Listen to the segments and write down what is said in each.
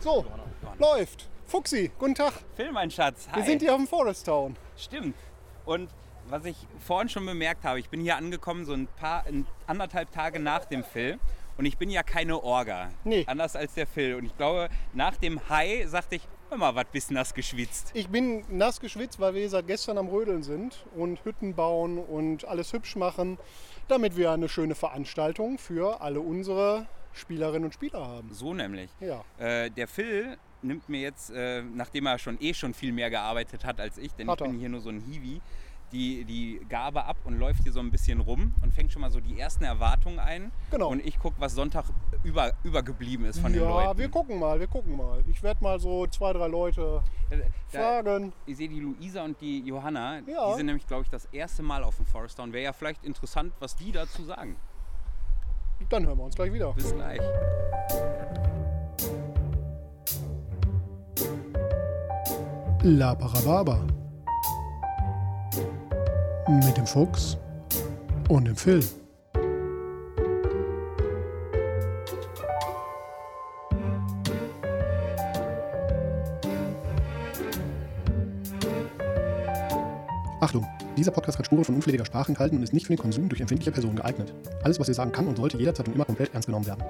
So, läuft. Fuxi, guten Tag. Phil, mein Schatz. Hi. Wir sind hier auf dem Forest Town. Stimmt. Und was ich vorhin schon bemerkt habe, ich bin hier angekommen so ein paar, ein, anderthalb Tage nach dem Phil. Und ich bin ja keine Orga. Nee. Anders als der Phil. Und ich glaube, nach dem High sagte ich, hör mal, was bist nass geschwitzt. Ich bin nass geschwitzt, weil wir seit gestern am Rödeln sind und Hütten bauen und alles hübsch machen, damit wir eine schöne Veranstaltung für alle unsere Spielerinnen und Spieler haben. So nämlich. Ja. Äh, der Phil nimmt mir jetzt, äh, nachdem er schon eh schon viel mehr gearbeitet hat als ich, denn Hat ich bin er. hier nur so ein Hiwi, die, die Gabe ab und läuft hier so ein bisschen rum und fängt schon mal so die ersten Erwartungen ein. Genau. Und ich gucke, was Sonntag über, übergeblieben ist von den ja, Leuten. wir gucken mal, wir gucken mal. Ich werde mal so zwei, drei Leute Äh, Da, fragen. ich sehe die Luisa und die Johanna, Ja. die sind nämlich, glaube ich, das erste Mal auf dem Forest Town. Wäre ja vielleicht interessant, was die dazu sagen. Dann hören wir uns gleich wieder. Bis gleich. La Parababa. Mit dem Fuchs und dem Phil. Achtung, dieser Podcast hat Spuren von unflätiger Sprache enthalten und ist nicht für den Konsum durch empfindliche Personen geeignet. Alles, was ihr sagen kann und sollte jederzeit und immer komplett ernst genommen werden.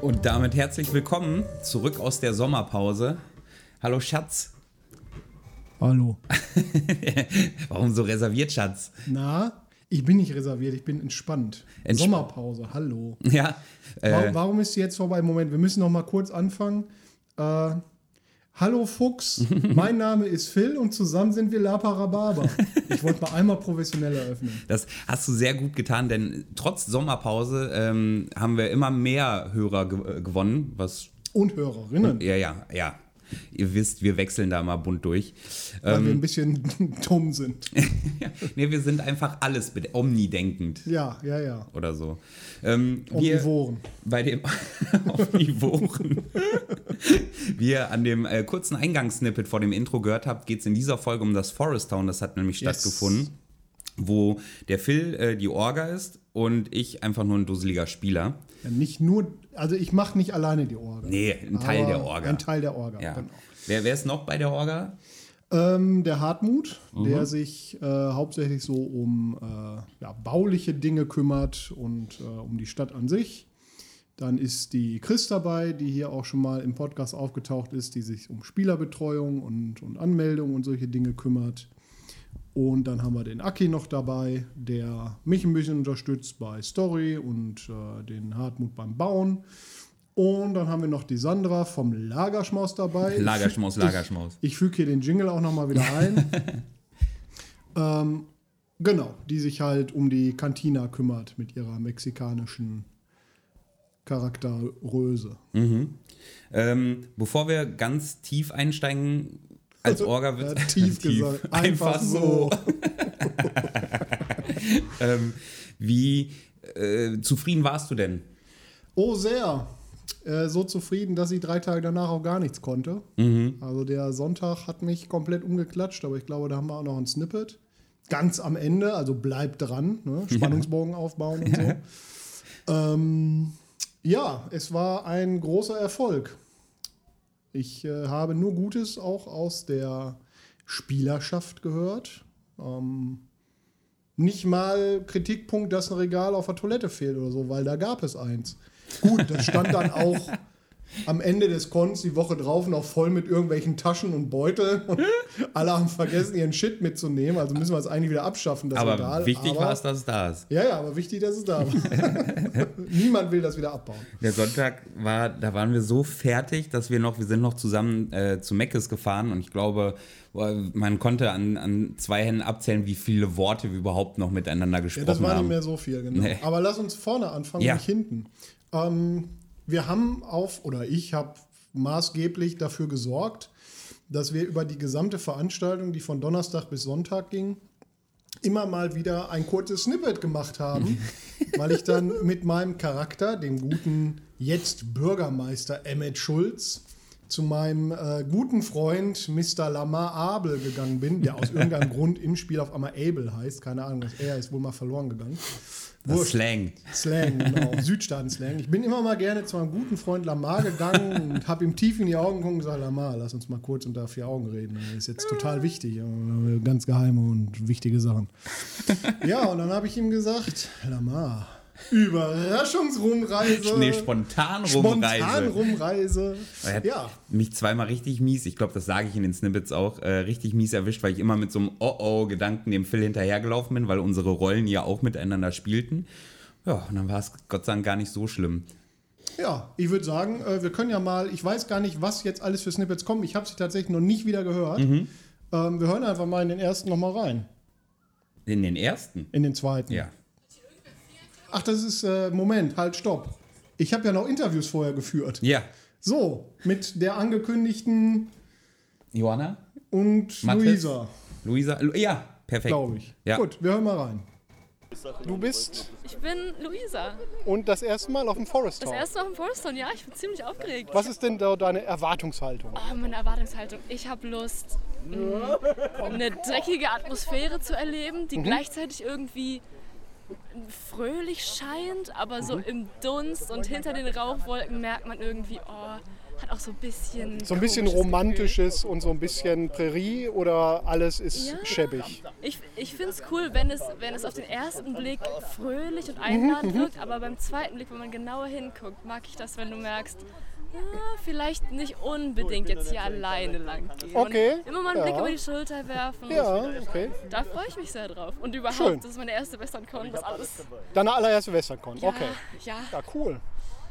Und damit herzlich willkommen zurück aus der Sommerpause. Hallo Schatz. Hallo. Warum so reserviert, Schatz? Na, ich bin nicht reserviert, ich bin entspannt. Entsp- Sommerpause, hallo. Ja, äh, Warum, warum ist sie jetzt vorbei? Moment, wir müssen noch mal kurz anfangen. Äh, hallo Fuchs, mein Name ist Phil und zusammen sind wir La Parababa. Ich wollte mal einmal professionell eröffnen. das hast du sehr gut getan, denn trotz Sommerpause ähm, haben wir immer mehr Hörer ge äh, gewonnen. Was, Und Hörerinnen, ja, ja, ja. Ihr wisst, wir wechseln da mal bunt durch. weil Ähm, wir ein bisschen dumm sind. nee, wir sind einfach alles omnidenkend Ja, ja, ja. oder so. Ähm, Omnivoren. bei dem Omnivoren. Wie ihr an dem äh, kurzen Eingangssnippet vor dem Intro gehört habt, geht es in dieser Folge um das Forest Town. Das hat nämlich Yes. stattgefunden, wo der Phil äh, die Orga ist und ich einfach nur ein dusseliger Spieler. Ja, nicht nur, also ich mache nicht alleine die Orga. Nee, ein Teil der Orga. Ein Teil der Orga, ja. genau. wer, wer ist noch bei der Orga? Ähm, der Hartmut, Mhm. der sich äh, hauptsächlich so um äh, ja, bauliche Dinge kümmert und äh, um die Stadt an sich. Dann ist die Chris dabei, die hier auch schon mal im Podcast aufgetaucht ist, die sich um Spielerbetreuung und, und Anmeldung und solche Dinge kümmert. Und dann haben wir den Aki noch dabei, der mich ein bisschen unterstützt bei Story und äh, den Hartmut beim Bauen. Und dann haben wir noch die Sandra vom Lagerschmaus dabei. Lagerschmaus, Lagerschmaus. Ich, ich füge hier den Jingle auch nochmal wieder ein. ähm, genau, die sich halt um die Cantina kümmert mit ihrer mexikanischen Charakterröse. Ähm, bevor wir ganz tief einsteigen, als Orga wird Ja, tief gesagt. Einfach so. ähm, wie äh, zufrieden warst du denn? Oh, sehr. Äh, so zufrieden, dass ich drei Tage danach auch gar nichts konnte. Also der Sonntag hat mich komplett umgeklatscht, aber ich glaube, da haben wir auch noch ein Snippet. Ganz am Ende, also bleibt dran, ne? Spannungsbogen aufbauen und so. ähm, ja, es war ein großer Erfolg. Ich äh, habe nur Gutes auch aus der Spielerschaft gehört. Ähm, nicht mal Kritikpunkt, dass ein Regal auf der Toilette fehlt oder so, weil da gab es eins. Gut, das stand dann auch am Ende des Cons die Woche drauf noch voll mit irgendwelchen Taschen und Beuteln und alle haben vergessen, ihren Shit mitzunehmen. Also müssen wir es eigentlich wieder abschaffen, das Aber Regal. wichtig war es, dass es da ist. Ja, ja, aber wichtig, dass es da war. Niemand will das wieder abbauen. Der Sonntag war, da waren wir so fertig, dass wir noch, wir sind noch zusammen äh, zu Meckes gefahren und ich glaube, man konnte an, an zwei Händen abzählen, wie viele Worte wir überhaupt noch miteinander Ja, gesprochen das war haben. nicht mehr so viel, genau. Nee. Aber lass uns vorne anfangen, Ja. nicht hinten. Ähm, wir haben auf, oder ich habe maßgeblich dafür gesorgt, dass wir über die gesamte Veranstaltung, die von Donnerstag bis Sonntag ging, immer mal wieder ein kurzes Snippet gemacht haben, weil ich dann mit meinem Charakter, dem guten jetzt Bürgermeister Emmett Schulz, zu meinem äh, guten Freund Mr. Lamar Abel gegangen bin, der aus irgendeinem Grund im Spiel auf einmal Abel heißt. Keine Ahnung, was er ist wohl mal verloren gegangen. Slang. Slang, genau. Südstaaten-Slang. Ich bin immer mal gerne zu meinem guten Freund Lamar gegangen und habe ihm tief in die Augen geguckt und gesagt, Lamar, lass uns mal kurz unter vier Augen reden. Das ist jetzt total wichtig. Ganz geheime und wichtige Sachen. Ja, und dann habe ich ihm gesagt, Lamar, Überraschungsrumreise. Nee, spontan Spontan rumreise. Rumreise. Er hat Ja. mich zweimal richtig mies, ich glaube, das sage ich in den Snippets auch, äh, richtig mies erwischt, weil ich immer mit so einem Oh-Oh-Gedanken dem Phil hinterhergelaufen bin, weil unsere Rollen ja auch miteinander spielten. Ja, und dann war es Gott sei Dank gar nicht so schlimm. Ja, ich würde sagen, äh, wir können ja mal, ich weiß gar nicht, was jetzt alles für Snippets kommen. Ich habe sie tatsächlich noch nicht wieder gehört. Mhm. Ähm, wir hören einfach mal in den ersten nochmal rein. In den ersten? In den zweiten. Ja. Ach, das ist, äh, Moment, halt, stopp. Ich habe ja noch Interviews vorher geführt. Ja. So, mit der angekündigten Johanna? und Mathis? Luisa, Luisa? Lu ja, perfekt. glaube ich. Ja. Gut, wir hören mal rein. Du bist Ich bin Luisa. und das erste Mal auf dem Forest Das Town. erste Mal im Forest Town, ja, ich bin ziemlich aufgeregt. Was ist denn da deine Erwartungshaltung? Oh, meine Erwartungshaltung. Ich habe Lust, mh, eine dreckige Atmosphäre zu erleben, die gleichzeitig irgendwie fröhlich scheint, aber so im Dunst und hinter den Rauchwolken merkt man irgendwie, oh, hat auch so ein bisschen. So ein bisschen romantisches und so ein bisschen Prärie oder alles ist Ja. schäbig? Gefühl. Ich, ich finde es cool, wenn es, wenn es auf den ersten Blick fröhlich und Mhm, einladend wirkt, aber beim zweiten Blick, wenn man genauer hinguckt, mag ich das, wenn du merkst, ja, vielleicht nicht unbedingt jetzt hier alleine lang gehen. Okay, Und immer mal einen Blick ja. über die Schulter werfen. Ja, okay. Da freue ich mich sehr drauf. Und überhaupt, Schön. das ist meine erste WesternCon, das alles. Deine allererste WesternCon. Ja, Okay. ja. Ja, cool.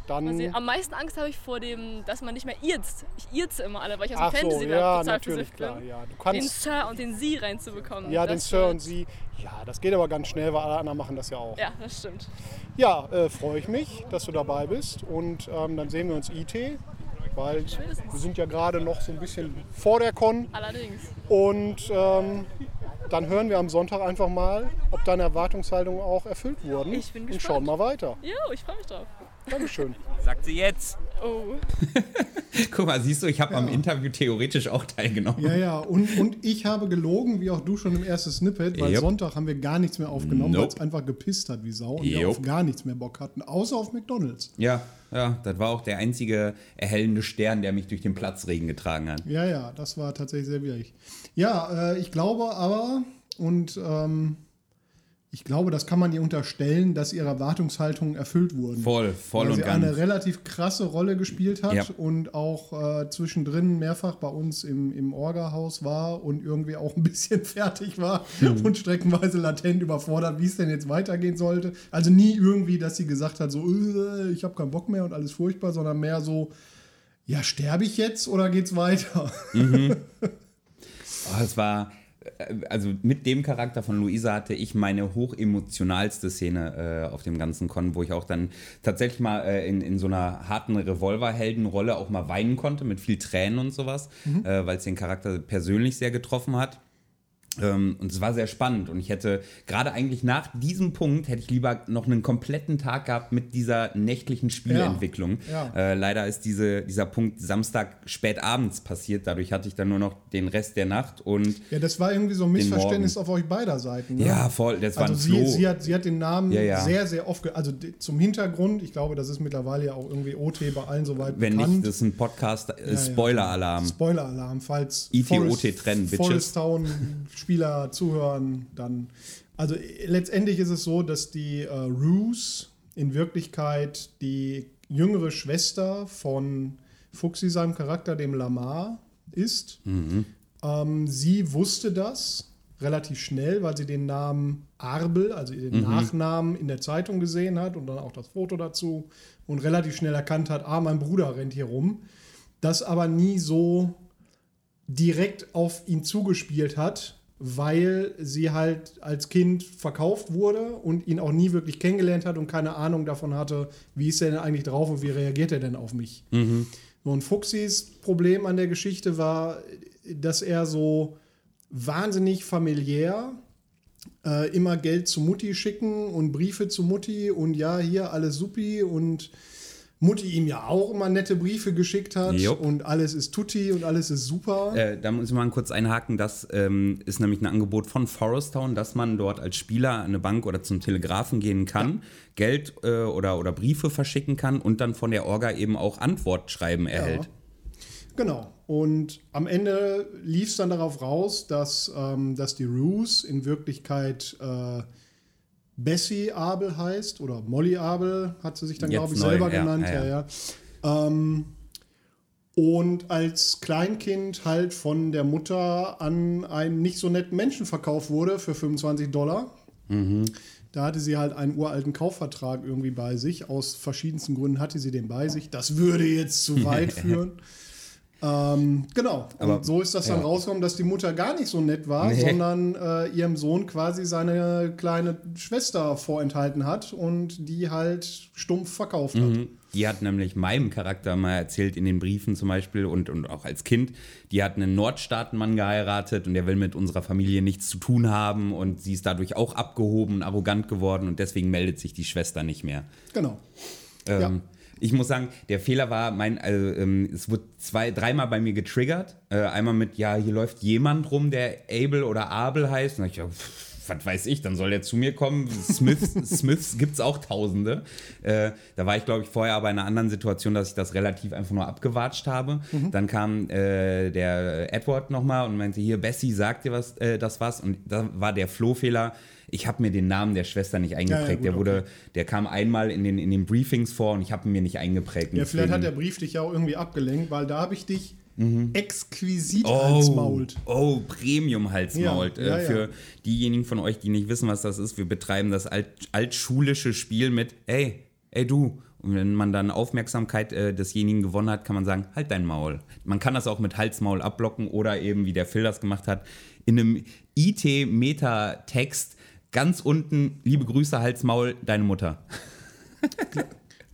Dann. Also, am meisten Angst habe ich vor dem, dass man nicht mehr irzt. Ich irze immer alle, weil ich aus dem Ach so, Fantasy ja, natürlich, klar. bin. Ja, du Den kannst. Sir und den Sie reinzubekommen. Ja, den Sir und sie. Ja, das geht aber ganz schnell, weil alle anderen machen das ja auch. Ja, das stimmt. Ja, äh, freue ich mich, dass du dabei bist. Und ähm, dann sehen wir uns IT, weil wir sind ja gerade noch so ein bisschen vor der Con. Allerdings. Und ähm, dann hören wir am Sonntag einfach mal, ob deine Erwartungshaltungen auch erfüllt wurden. Ich bin Und gespannt. schauen mal weiter. Jo, ich freue mich drauf. Dankeschön. Sagt sie jetzt. Oh. Guck mal, siehst du, ich habe am Interview theoretisch auch teilgenommen. Ja, ja, und, und ich habe gelogen, wie auch du schon im ersten Snippet, weil Jupp. Sonntag haben wir gar nichts mehr aufgenommen, weil es Nope. einfach gepisst hat wie Sau und wir Jupp. auf gar nichts mehr Bock hatten, außer auf McDonalds. Ja, ja, das war auch der einzige erhellende Stern, der mich durch den Platzregen getragen hat. Ja, ja, das war tatsächlich sehr schwierig. Ja, äh, ich glaube aber, und ähm, ich glaube, das kann man ihr unterstellen, dass ihre Erwartungshaltungen erfüllt wurden. Voll, voll weil und sie ganz. eine relativ krasse Rolle gespielt hat Ja. und auch äh, zwischendrin mehrfach bei uns im, im Orga-Haus war und irgendwie auch ein bisschen fertig war Mhm. und streckenweise latent überfordert, wie es denn jetzt weitergehen sollte. Also nie irgendwie, dass sie gesagt hat, so, äh, ich habe keinen Bock mehr und alles furchtbar, sondern mehr so, ja, sterbe ich jetzt oder geht's weiter? Oh, es war, also mit dem Charakter von Luisa hatte ich meine hochemotionalste Szene äh, auf dem ganzen Con, wo ich auch dann tatsächlich mal äh, in, in so einer harten Revolverheldenrolle auch mal weinen konnte, mit viel Tränen und sowas, äh, weil es den Charakter persönlich sehr getroffen hat. Ähm, und es war sehr spannend. Und ich hätte gerade eigentlich nach diesem Punkt hätte ich lieber noch einen kompletten Tag gehabt mit dieser nächtlichen Spielentwicklung. Ja. Äh, leider ist diese, dieser Punkt Samstag spät abends passiert. Dadurch hatte ich dann nur noch den Rest der Nacht und Ja, das war irgendwie so ein Missverständnis auf euch beider Seiten. Ne? ja, voll. Das war Also ein sie, Floh. sie, hat, sie hat den Namen Ja, ja. sehr, sehr oft, also zum Hintergrund, ich glaube, das ist mittlerweile ja auch irgendwie OT bei allen soweit Wenn bekannt. nicht, das ist ein Podcast, äh, ja. Spoiler-Alarm. Spoiler-Alarm, falls IT, Forest- OT trennen, Bitches. Forest Town Spieler zuhören, dann. Also letztendlich ist es so, dass die äh, Ruse in Wirklichkeit die jüngere Schwester von Fuxi, seinem Charakter, dem Lamar, ist. Ähm, sie wusste das relativ schnell, weil sie den Namen Arbel, also den Nachnamen in der Zeitung gesehen hat und dann auch das Foto dazu und relativ schnell erkannt hat, ah, mein Bruder rennt hier rum. Das aber nie so direkt auf ihn zugespielt hat, weil sie halt als Kind verkauft wurde und ihn auch nie wirklich kennengelernt hat und keine Ahnung davon hatte, wie ist er denn eigentlich drauf und wie reagiert er denn auf mich. So, Und Fuchsis Problem an der Geschichte war, dass er so wahnsinnig familiär äh, immer Geld zu Mutti schicken und Briefe zu Mutti und ja, hier alles supi und Mutti ihm ja auch immer nette Briefe geschickt hat Jupp. und alles ist tutti und alles ist super. Äh, da muss ich mal kurz einhaken. Das ähm, ist nämlich ein Angebot von Forest Town, dass man dort als Spieler an eine Bank oder zum Telegrafen gehen kann, Geld äh, oder, oder Briefe verschicken kann und dann von der Orga eben auch Antwortschreiben erhält. Genau. Und am Ende lief es dann darauf raus, dass, ähm, dass die Ruse in Wirklichkeit äh, Bessie Abel heißt oder Molly Abel hat sie sich dann, glaube ich, neu, selber ja, genannt. ja, Ja, ja. Ähm, und als Kleinkind halt von der Mutter an einen nicht so netten Menschen verkauft wurde für 25 Dollar. Da hatte sie halt einen uralten Kaufvertrag irgendwie bei sich. Aus verschiedensten Gründen hatte sie den bei sich. Das würde jetzt zu weit führen. Ähm, genau. Aber- und so ist das dann ja. rausgekommen, dass die Mutter gar nicht so nett war, Nee. sondern äh, ihrem Sohn quasi seine kleine Schwester vorenthalten hat und die halt stumpf verkauft hat. Mhm. Die hat nämlich meinem Charakter mal erzählt in den Briefen zum Beispiel und, und auch als Kind, die hat einen Nordstaatenmann geheiratet und der will mit unserer Familie nichts zu tun haben und sie ist dadurch auch abgehoben und arrogant geworden und deswegen meldet sich die Schwester nicht mehr. Genau. Ähm, Ja. Ich muss sagen, der Fehler war, mein, also, ähm, es wurde zwei, dreimal bei mir getriggert. Äh, einmal mit, ja, hier läuft jemand rum, der Abel oder Abel heißt. Und ich, ja, pff, was weiß ich, dann soll der zu mir kommen. Smiths, Smiths gibt es auch Tausende. Äh, da war ich, glaube ich, vorher aber in einer anderen Situation, dass ich das relativ einfach nur abgewatscht habe. Dann kam äh, der Edward nochmal und meinte, hier, Bessie, sagt dir was, äh, das was? Und da war der Flohfehler. Ich habe mir den Namen der Schwester nicht eingeprägt. gut, der wurde, okay. der kam einmal in den, in den Briefings vor und ich habe ihn mir nicht eingeprägt. Ja, vielleicht hat der Brief dich ja auch irgendwie abgelenkt, weil da habe ich dich exquisit Oh, halsmault. oh Premium Halsmault. Ja, ja, äh, ja. für diejenigen von euch, die nicht wissen, was das ist, wir betreiben das alt, altschulische Spiel mit, ey, ey du. Und wenn man dann Aufmerksamkeit äh, desjenigen gewonnen hat, kann man sagen, halt dein Maul. Man kann das auch mit Halsmaul abblocken oder eben, wie der Phil das gemacht hat, in einem IT-Meta-Text ganz unten, liebe Grüße, Halsmaul, deine Mutter.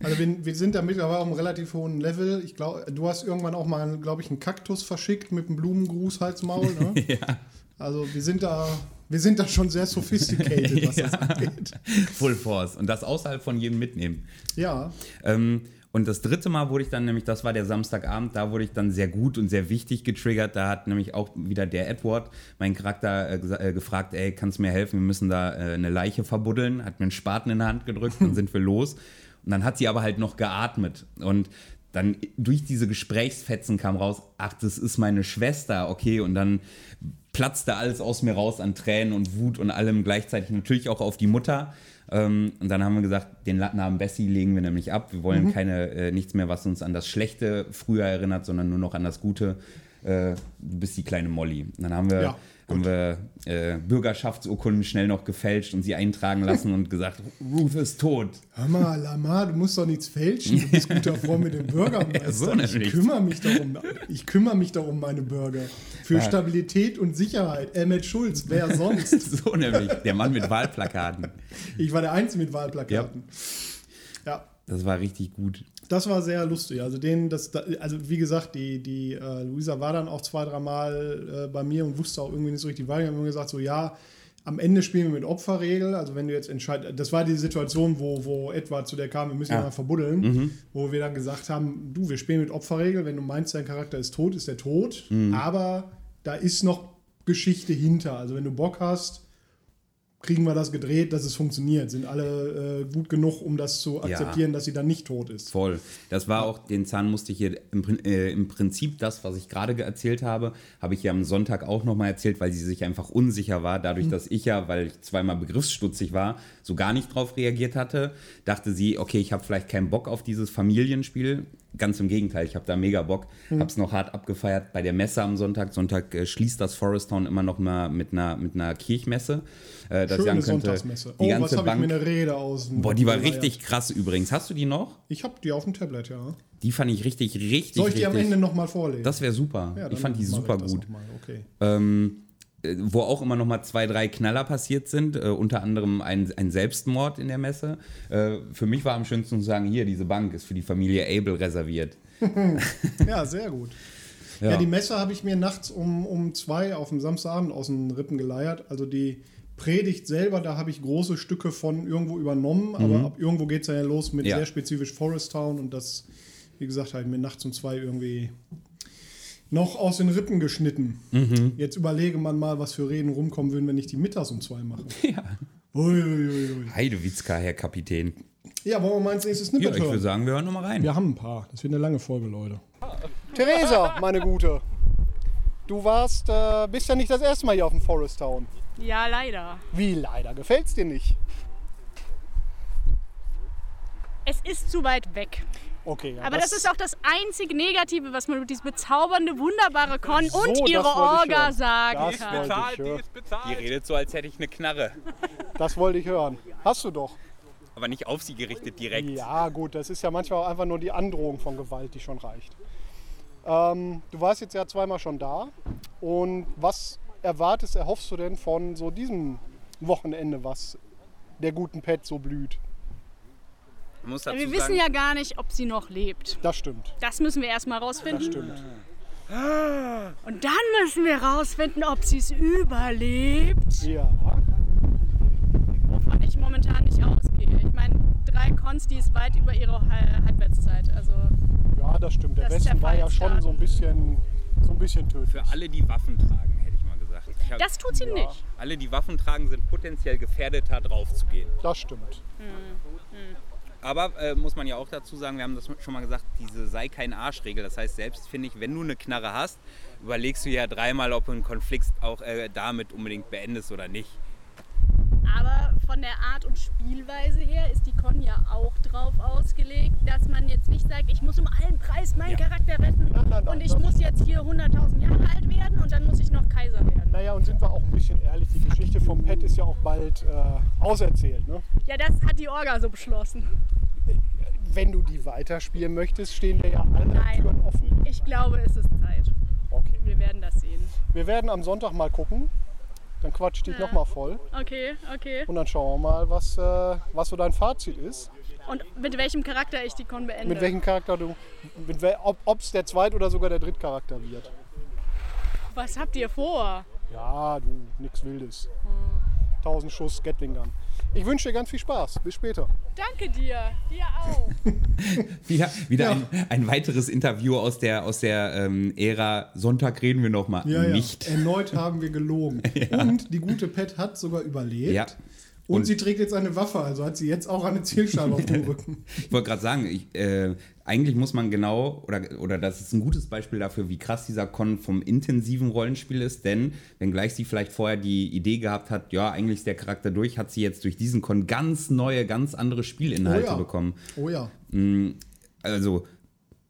Also wir, wir sind da mittlerweile auf einem relativ hohen Level. Ich glaube, du hast irgendwann auch mal, glaube ich, einen Kaktus verschickt mit einem Blumengruß Halsmaul. Ne? ja. Also wir sind da, wir sind da schon sehr sophisticated, was das angeht. Full Force. Und das außerhalb von jedem mitnehmen. Ja, Ähm, und das dritte Mal wurde ich dann nämlich, das war der Samstagabend, da wurde ich dann sehr gut und sehr wichtig getriggert. Da hat nämlich auch wieder der Edward, mein Charakter, äh, äh, gefragt, ey, kannst du mir helfen? Wir müssen da äh, eine Leiche verbuddeln. Hat mir einen Spaten in die Hand gedrückt, dann sind wir los. Und dann hat sie aber halt noch geatmet. Und dann durch diese Gesprächsfetzen kam raus, ach, das ist meine Schwester, okay. Und dann platzte alles aus mir raus an Tränen und Wut und allem gleichzeitig natürlich auch auf die Mutter. Ähm, und dann haben wir gesagt, den Namen Bessie legen wir nämlich ab. Wir Mhm. wollen keine äh, nichts mehr, was uns an das Schlechte früher erinnert, sondern nur noch an das Gute. Äh, du bist die kleine Molly. Und dann haben wir, Ja, haben wir äh, Bürgerschaftsurkunden schnell noch gefälscht und sie eintragen lassen und gesagt, Ruth ist tot. hör mal, Lamar, du musst doch nichts fälschen. Du bist guter Freund mit dem Bürgermeister. Ja, so ich kümmere mich darum. Ich kümmere mich darum, meine Bürger. Für Stabilität und Sicherheit. Emmett Schulz, wer sonst? so nämlich, der Mann mit Wahlplakaten. Ich war der Einzige mit Wahlplakaten. Ja. Das war richtig gut. Das war sehr lustig. Also den, das, da- also wie gesagt, die, die äh, Luisa war dann auch zwei, dreimal äh, bei mir und wusste auch irgendwie nicht so richtig weiter. Wir haben immer gesagt, so ja, am Ende spielen wir mit Opferregel. Also wenn du jetzt entscheidest, das war die Situation, wo, wo Edward zu der kam, wir müssen ihn Ja. mal verbuddeln, wo wir dann gesagt haben, du, wir spielen mit Opferregel. Wenn du meinst, dein Charakter ist tot, ist er tot. Aber da ist noch Geschichte hinter. Also wenn du Bock hast, kriegen wir das gedreht, dass es funktioniert. Sind alle äh, gut genug, um das zu akzeptieren, dass sie dann nicht tot ist. Voll. Das war auch, den Zahn musste ich hier im, äh, im Prinzip das, was ich gerade ge- erzählt habe, habe ich ja am Sonntag auch nochmal erzählt, weil sie sich einfach unsicher war. Dadurch, dass ich ja, weil ich zweimal begriffsstutzig war, so gar nicht drauf reagiert hatte, dachte sie, okay, ich habe vielleicht keinen Bock auf dieses Familienspiel. Ganz im Gegenteil, ich habe da mega Bock. Hm. Habe es noch hart abgefeiert bei der Messe am Sonntag. Sonntag äh, schließt das Forest Town immer noch mal mit einer, mit einer Kirchmesse. Äh, dass Schöne könnte, Sonntagsmesse. Die oh, ganze was habe ich Bank. mir eine Rede aus. Boah, die war richtig krass übrigens. Hast du die noch? Ich habe die auf dem Tablet, ja. Die fand ich richtig, richtig, Soll ich die am richtig. Ende nochmal vorlesen? Das wäre super. Ja, ich fand die super gut. Okay. Ähm, äh, wo auch immer noch mal zwei, drei Knaller passiert sind. Äh, unter anderem ein, ein Selbstmord in der Messe. Äh, für mich war am schönsten zu sagen, hier, diese Bank ist für die Familie Abel reserviert. Ja, sehr gut. Ja. Ja, die Messe habe ich mir nachts um, um zwei auf dem Samstagabend aus den Rippen geleiert. Also die Predigt selber, da habe ich große Stücke von irgendwo übernommen, aber ab irgendwo geht es ja los mit Ja. sehr spezifisch Forest Town und das, wie gesagt, halt mir nachts um zwei irgendwie noch aus den Rippen geschnitten. Jetzt überlege man mal, was für Reden rumkommen würden, wenn ich die mittags um zwei mache. Ja. Uiuiui. Heidewitzka, Herr Kapitän. Ja, wollen wir mal ins nächste Ja, Snippet ich würde sagen, wir hören nochmal rein. Wir haben ein paar. Das wird eine lange Folge, Leute. Theresa, meine Gute. Du warst, äh, bist ja nicht das erste Mal hier auf dem Forest Town. Ja, leider. Wie leider? Gefällt's dir nicht? Es ist zu weit weg. Okay, ja, Aber das, ist auch das einzige Negative, was man über dieses bezaubernde, wunderbare Con So, und das ihre Orga hören. sagen Das kann. wollte ich hören. Die redet so, als hätte ich eine Knarre. Das wollte ich hören. Hast du doch. Aber nicht auf sie gerichtet direkt. Ja, gut, das ist ja manchmal auch einfach nur die Androhung von Gewalt, die schon reicht. Ähm, du warst jetzt ja zweimal schon da. Und was erwartest, erhoffst du denn von so diesem Wochenende, was der guten Pet so blüht? Man muss dazu Wir wissen sagen, ja gar nicht, ob sie noch lebt. Das stimmt, Das müssen wir erstmal das rausfinden. stimmt. Und dann müssen wir rausfinden, ob sie es überlebt. Ja, Wovon ich momentan nicht ausgehe. Ich meine, drei Cons, die ist weit über ihre Hal- Halbwertszeit. Also ja, das stimmt. Der Das Westen der war ja schon so ein bisschen, so ein bisschen tödlich. für alle, die Waffen tragen, hätte ich mal gesagt. Ich hab- das tut sie nicht. alle, die Waffen tragen, sind potenziell gefährdeter, drauf zu gehen. Das stimmt. Aber äh, muss man ja auch dazu sagen, wir haben das schon mal gesagt, diese sei kein Arschregel. Das heißt, selbst finde ich, wenn du eine Knarre hast, überlegst du ja dreimal, ob du einen Konflikt auch äh, damit unbedingt beendest oder nicht. Aber von der Art und Spielweise her ist die Con ja auch drauf ausgelegt, dass man jetzt nicht sagt, ich muss um allen Preis meinen Ja. Charakter retten Nein, nein, nein, und ich muss jetzt hier 100.000 Jahre alt werden und dann muss ich noch Kaiser werden. Naja, und sind wir auch ein bisschen ehrlich, die Geschichte vom Pet ist ja auch bald äh, auserzählt. Ne? Ja, das hat die Orga so beschlossen. Wenn du die weiterspielen möchtest, stehen dir ja alle Nein. Türen offen. Ich glaube, es ist Zeit. Okay. Wir werden das sehen. Wir werden am Sonntag mal gucken. Dann quatsch dich noch mal voll. Okay, okay. Und dann schauen wir mal, was, äh, was so dein Fazit ist. Und mit welchem Charakter ich die Con beende? Mit welchem Charakter du. Mit ob es der Zweit- oder sogar der Drittcharakter wird. Was habt ihr vor? Ja, du, nix Wildes. 1000 Schuss Gatling Gun. Ich wünsche dir ganz viel Spaß. Bis später. Danke dir. Dir auch. Wieder, wieder Ja. ein, ein weiteres Interview aus der, aus der ähm, Ära Sonntag reden wir noch mal Ja, nicht. ja. Erneut haben wir gelogen. Und die gute Pet hat sogar überlebt. Und, Und- sie trägt jetzt eine Waffe, also hat sie jetzt auch eine Zielscheibe auf dem Rücken. Ich wollte gerade sagen, ich, äh, eigentlich muss man genau, oder, oder das ist ein gutes Beispiel dafür, wie krass dieser Con vom intensiven Rollenspiel ist, denn wenngleich sie vielleicht vorher die Idee gehabt hat, ja, eigentlich ist der Charakter durch, hat sie jetzt durch diesen Con ganz neue, ganz andere Spielinhalte Oh ja. bekommen. Oh ja. Also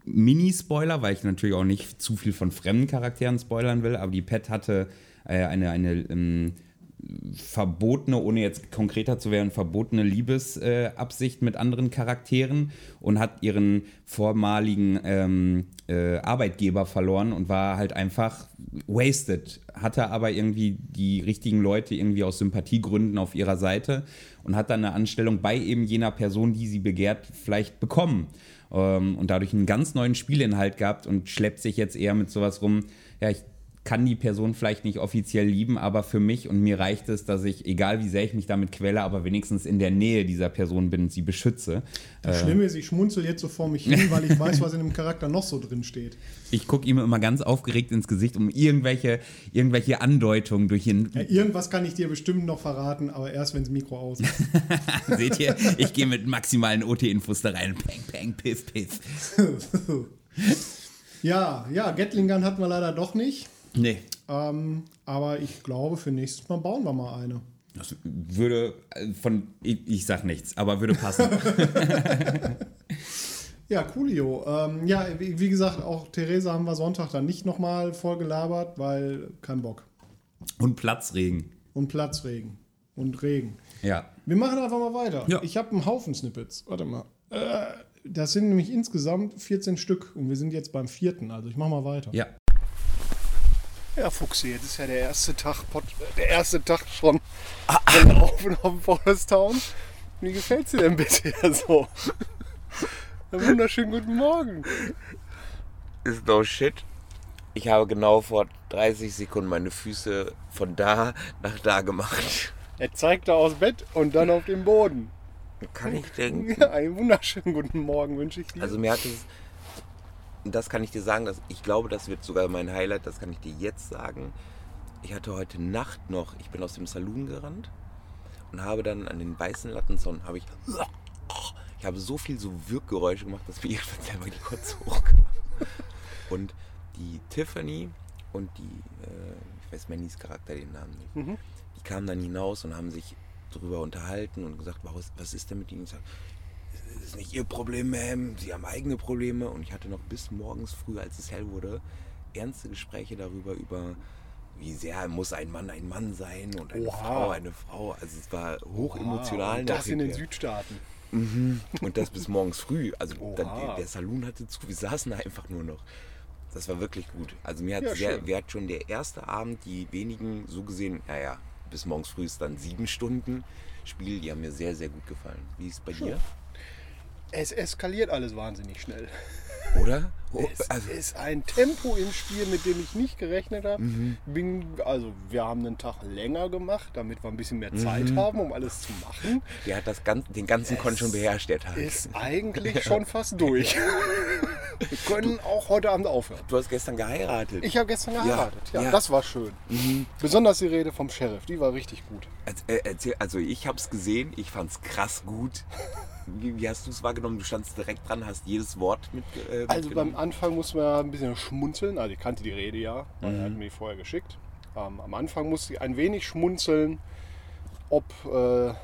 Mini-Spoiler, weil ich natürlich auch nicht zu viel von fremden Charakteren spoilern will, aber die Pet hatte äh, eine, eine ähm, verbotene, ohne jetzt konkreter zu werden, verbotene Liebesabsicht äh, mit anderen Charakteren und hat ihren vormaligen ähm, äh, Arbeitgeber verloren und war halt einfach wasted. Hatte aber irgendwie die richtigen Leute irgendwie aus Sympathiegründen auf ihrer Seite und hat dann eine Anstellung bei eben jener Person, die sie begehrt, vielleicht bekommen. Ähm, und dadurch einen ganz neuen Spielinhalt gehabt und schleppt sich jetzt eher mit sowas rum, ja, ich kann die Person vielleicht nicht offiziell lieben, aber für mich und mir reicht es, dass ich, egal wie sehr ich mich damit quäle, aber wenigstens in der Nähe dieser Person bin und sie beschütze. Das Schlimme ist, ich schmunzel jetzt so vor mich hin, weil ich weiß, was in dem Charakter noch so drin steht. Ich gucke ihm immer ganz aufgeregt ins Gesicht, um irgendwelche, irgendwelche Andeutungen durch ihn. Ja, irgendwas kann ich dir bestimmt noch verraten, aber erst, wenn das Mikro aus ist. Seht ihr, ich gehe mit maximalen OT-Infos da rein. Peng, peng, piff, piff. ja, ja, Gatling Gun hatten wir leider doch nicht. Nee, Ähm, aber ich glaube, für nächstes Mal bauen wir mal eine. das würde äh, von, ich, ich sag nichts, aber würde passen. Ja, coolio. Ähm, ja, wie, wie gesagt, auch Theresa haben wir Sonntag dann nicht nochmal voll gelabert, weil kein Bock. Und Platzregen. Und Platzregen. Und Regen. Ja. Wir machen einfach mal weiter. Ja. Ich habe einen Haufen Snippets. Warte mal. Äh, das sind nämlich insgesamt 14 Stück und wir sind jetzt beim vierten. Also ich mache mal weiter. Ja. Ja, Fuchsi, jetzt ist ja der erste Tag, Pod- der erste Tag schon gelaufen auf dem Forest Town. Wie gefällt's dir denn bisher so? Einen wunderschönen guten Morgen. ist no shit. Ich habe genau vor 30 Sekunden meine Füße von da nach da gemacht. Er zeigte aus Bett und dann auf den Boden. Kann ich denken. Ja, einen wunderschönen guten Morgen wünsche ich dir. Also mir hat es, das kann ich dir sagen, dass ich glaube, das wird sogar mein Highlight, das kann ich dir jetzt sagen. Ich hatte heute Nacht noch, ich bin aus dem Saloon gerannt und habe dann an den weißen Lattenzaun, habe ich, ich habe so viel so Wirkgeräusche gemacht, dass mir irgendwann selber die Kotze hochkam. Und die Tiffany und die, äh, ich weiß Mannys Charakter den Namen nicht, die kamen dann hinaus und haben sich darüber unterhalten und gesagt, was, was ist denn mit ihnen? Ich sag, das ist nicht ihr Problem, Ma'am. Sie haben eigene Probleme. Und ich hatte noch bis morgens früh, als es hell wurde, ernste Gespräche darüber, über wie sehr muss ein Mann ein Mann sein und eine Oha. Frau eine Frau. Also es war hoch emotional. Und das in den. Südstaaten. Und das bis morgens früh. Also dann, der Saloon hatte zu, wir saßen da einfach nur noch. Das war wirklich gut. Also mir hat Ja, sehr, schön. mir hat schon der erste Abend, die wenigen so gesehen, naja, bis morgens früh ist dann sieben Stunden Spiel, die haben mir sehr, sehr gut gefallen. Wie ist es bei dir? Es eskaliert alles wahnsinnig schnell. Oder? Oh, Es also, ist ein Tempo im Spiel, mit dem ich nicht gerechnet habe. Mhm. Bin, also wir haben einen Tag länger gemacht, damit wir ein bisschen mehr Zeit Mhm. haben, um alles zu machen. der hat das ganz, den ganzen Con schon beherrscht, der Tag. Ist eigentlich schon fast durch. wir können auch heute Abend aufhören. Du hast gestern geheiratet. Ich habe gestern geheiratet. Ja, ja. das war schön. Besonders die Rede vom Sheriff, die war richtig gut. Erz- äh, erzähl, also ich habe es gesehen, ich fand es krass gut. Wie, wie hast du es wahrgenommen? Du standst direkt dran, hast jedes Wort mit, äh, Also beim. Anfang musste man ein bisschen schmunzeln. Also ich kannte die Rede ja, weil Mhm. er hat mir die vorher geschickt. Ähm, am Anfang musste ich ein wenig schmunzeln, ob äh,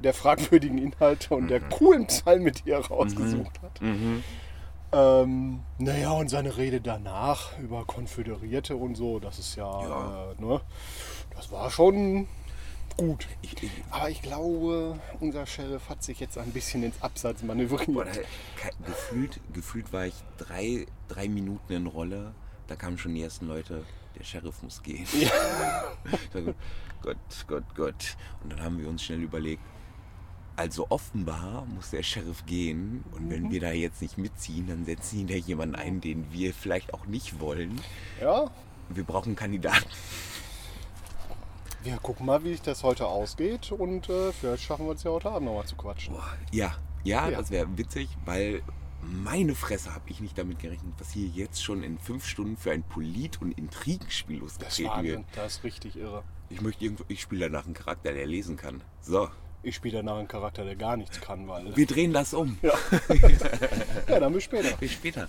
der fragwürdigen Inhalte und der Mhm. coolen Psalme, die er rausgesucht hat. Ähm, naja, und seine Rede danach über Konföderierte und so, das ist ja, Ja. Äh, ne, das war schon gut. Ich, ich, Aber ich glaube, unser Sheriff hat sich jetzt ein bisschen ins Abseits manövriert. boah, da, gefühlt, gefühlt war ich drei, drei Minuten in Rolle. Da kamen schon die ersten Leute, der Sheriff muss gehen. Ich sage, Gott, Gott, Gott. Und dann haben wir uns schnell überlegt, also offenbar muss der Sheriff gehen und wenn wir da jetzt nicht mitziehen, dann setzen die da jemanden ein, den wir vielleicht auch nicht wollen. Ja, Wir brauchen einen Kandidaten. Wir gucken mal, wie sich das heute ausgeht und äh, vielleicht schaffen wir es ja heute Abend nochmal zu quatschen. Boah, ja, ja, Ja. das wäre witzig, weil meine Fresse habe ich nicht damit gerechnet, was hier jetzt schon in fünf Stunden für ein Polit- und Intrigenspiel losgetreten wird. Das ist richtig irre. Ich möchte irgendwo, ich spiele danach einen Charakter, der lesen kann. So, Ich spiele danach einen Charakter, der gar nichts kann, weil. wir drehen das um. Ja. ja, dann bis später. Bis später.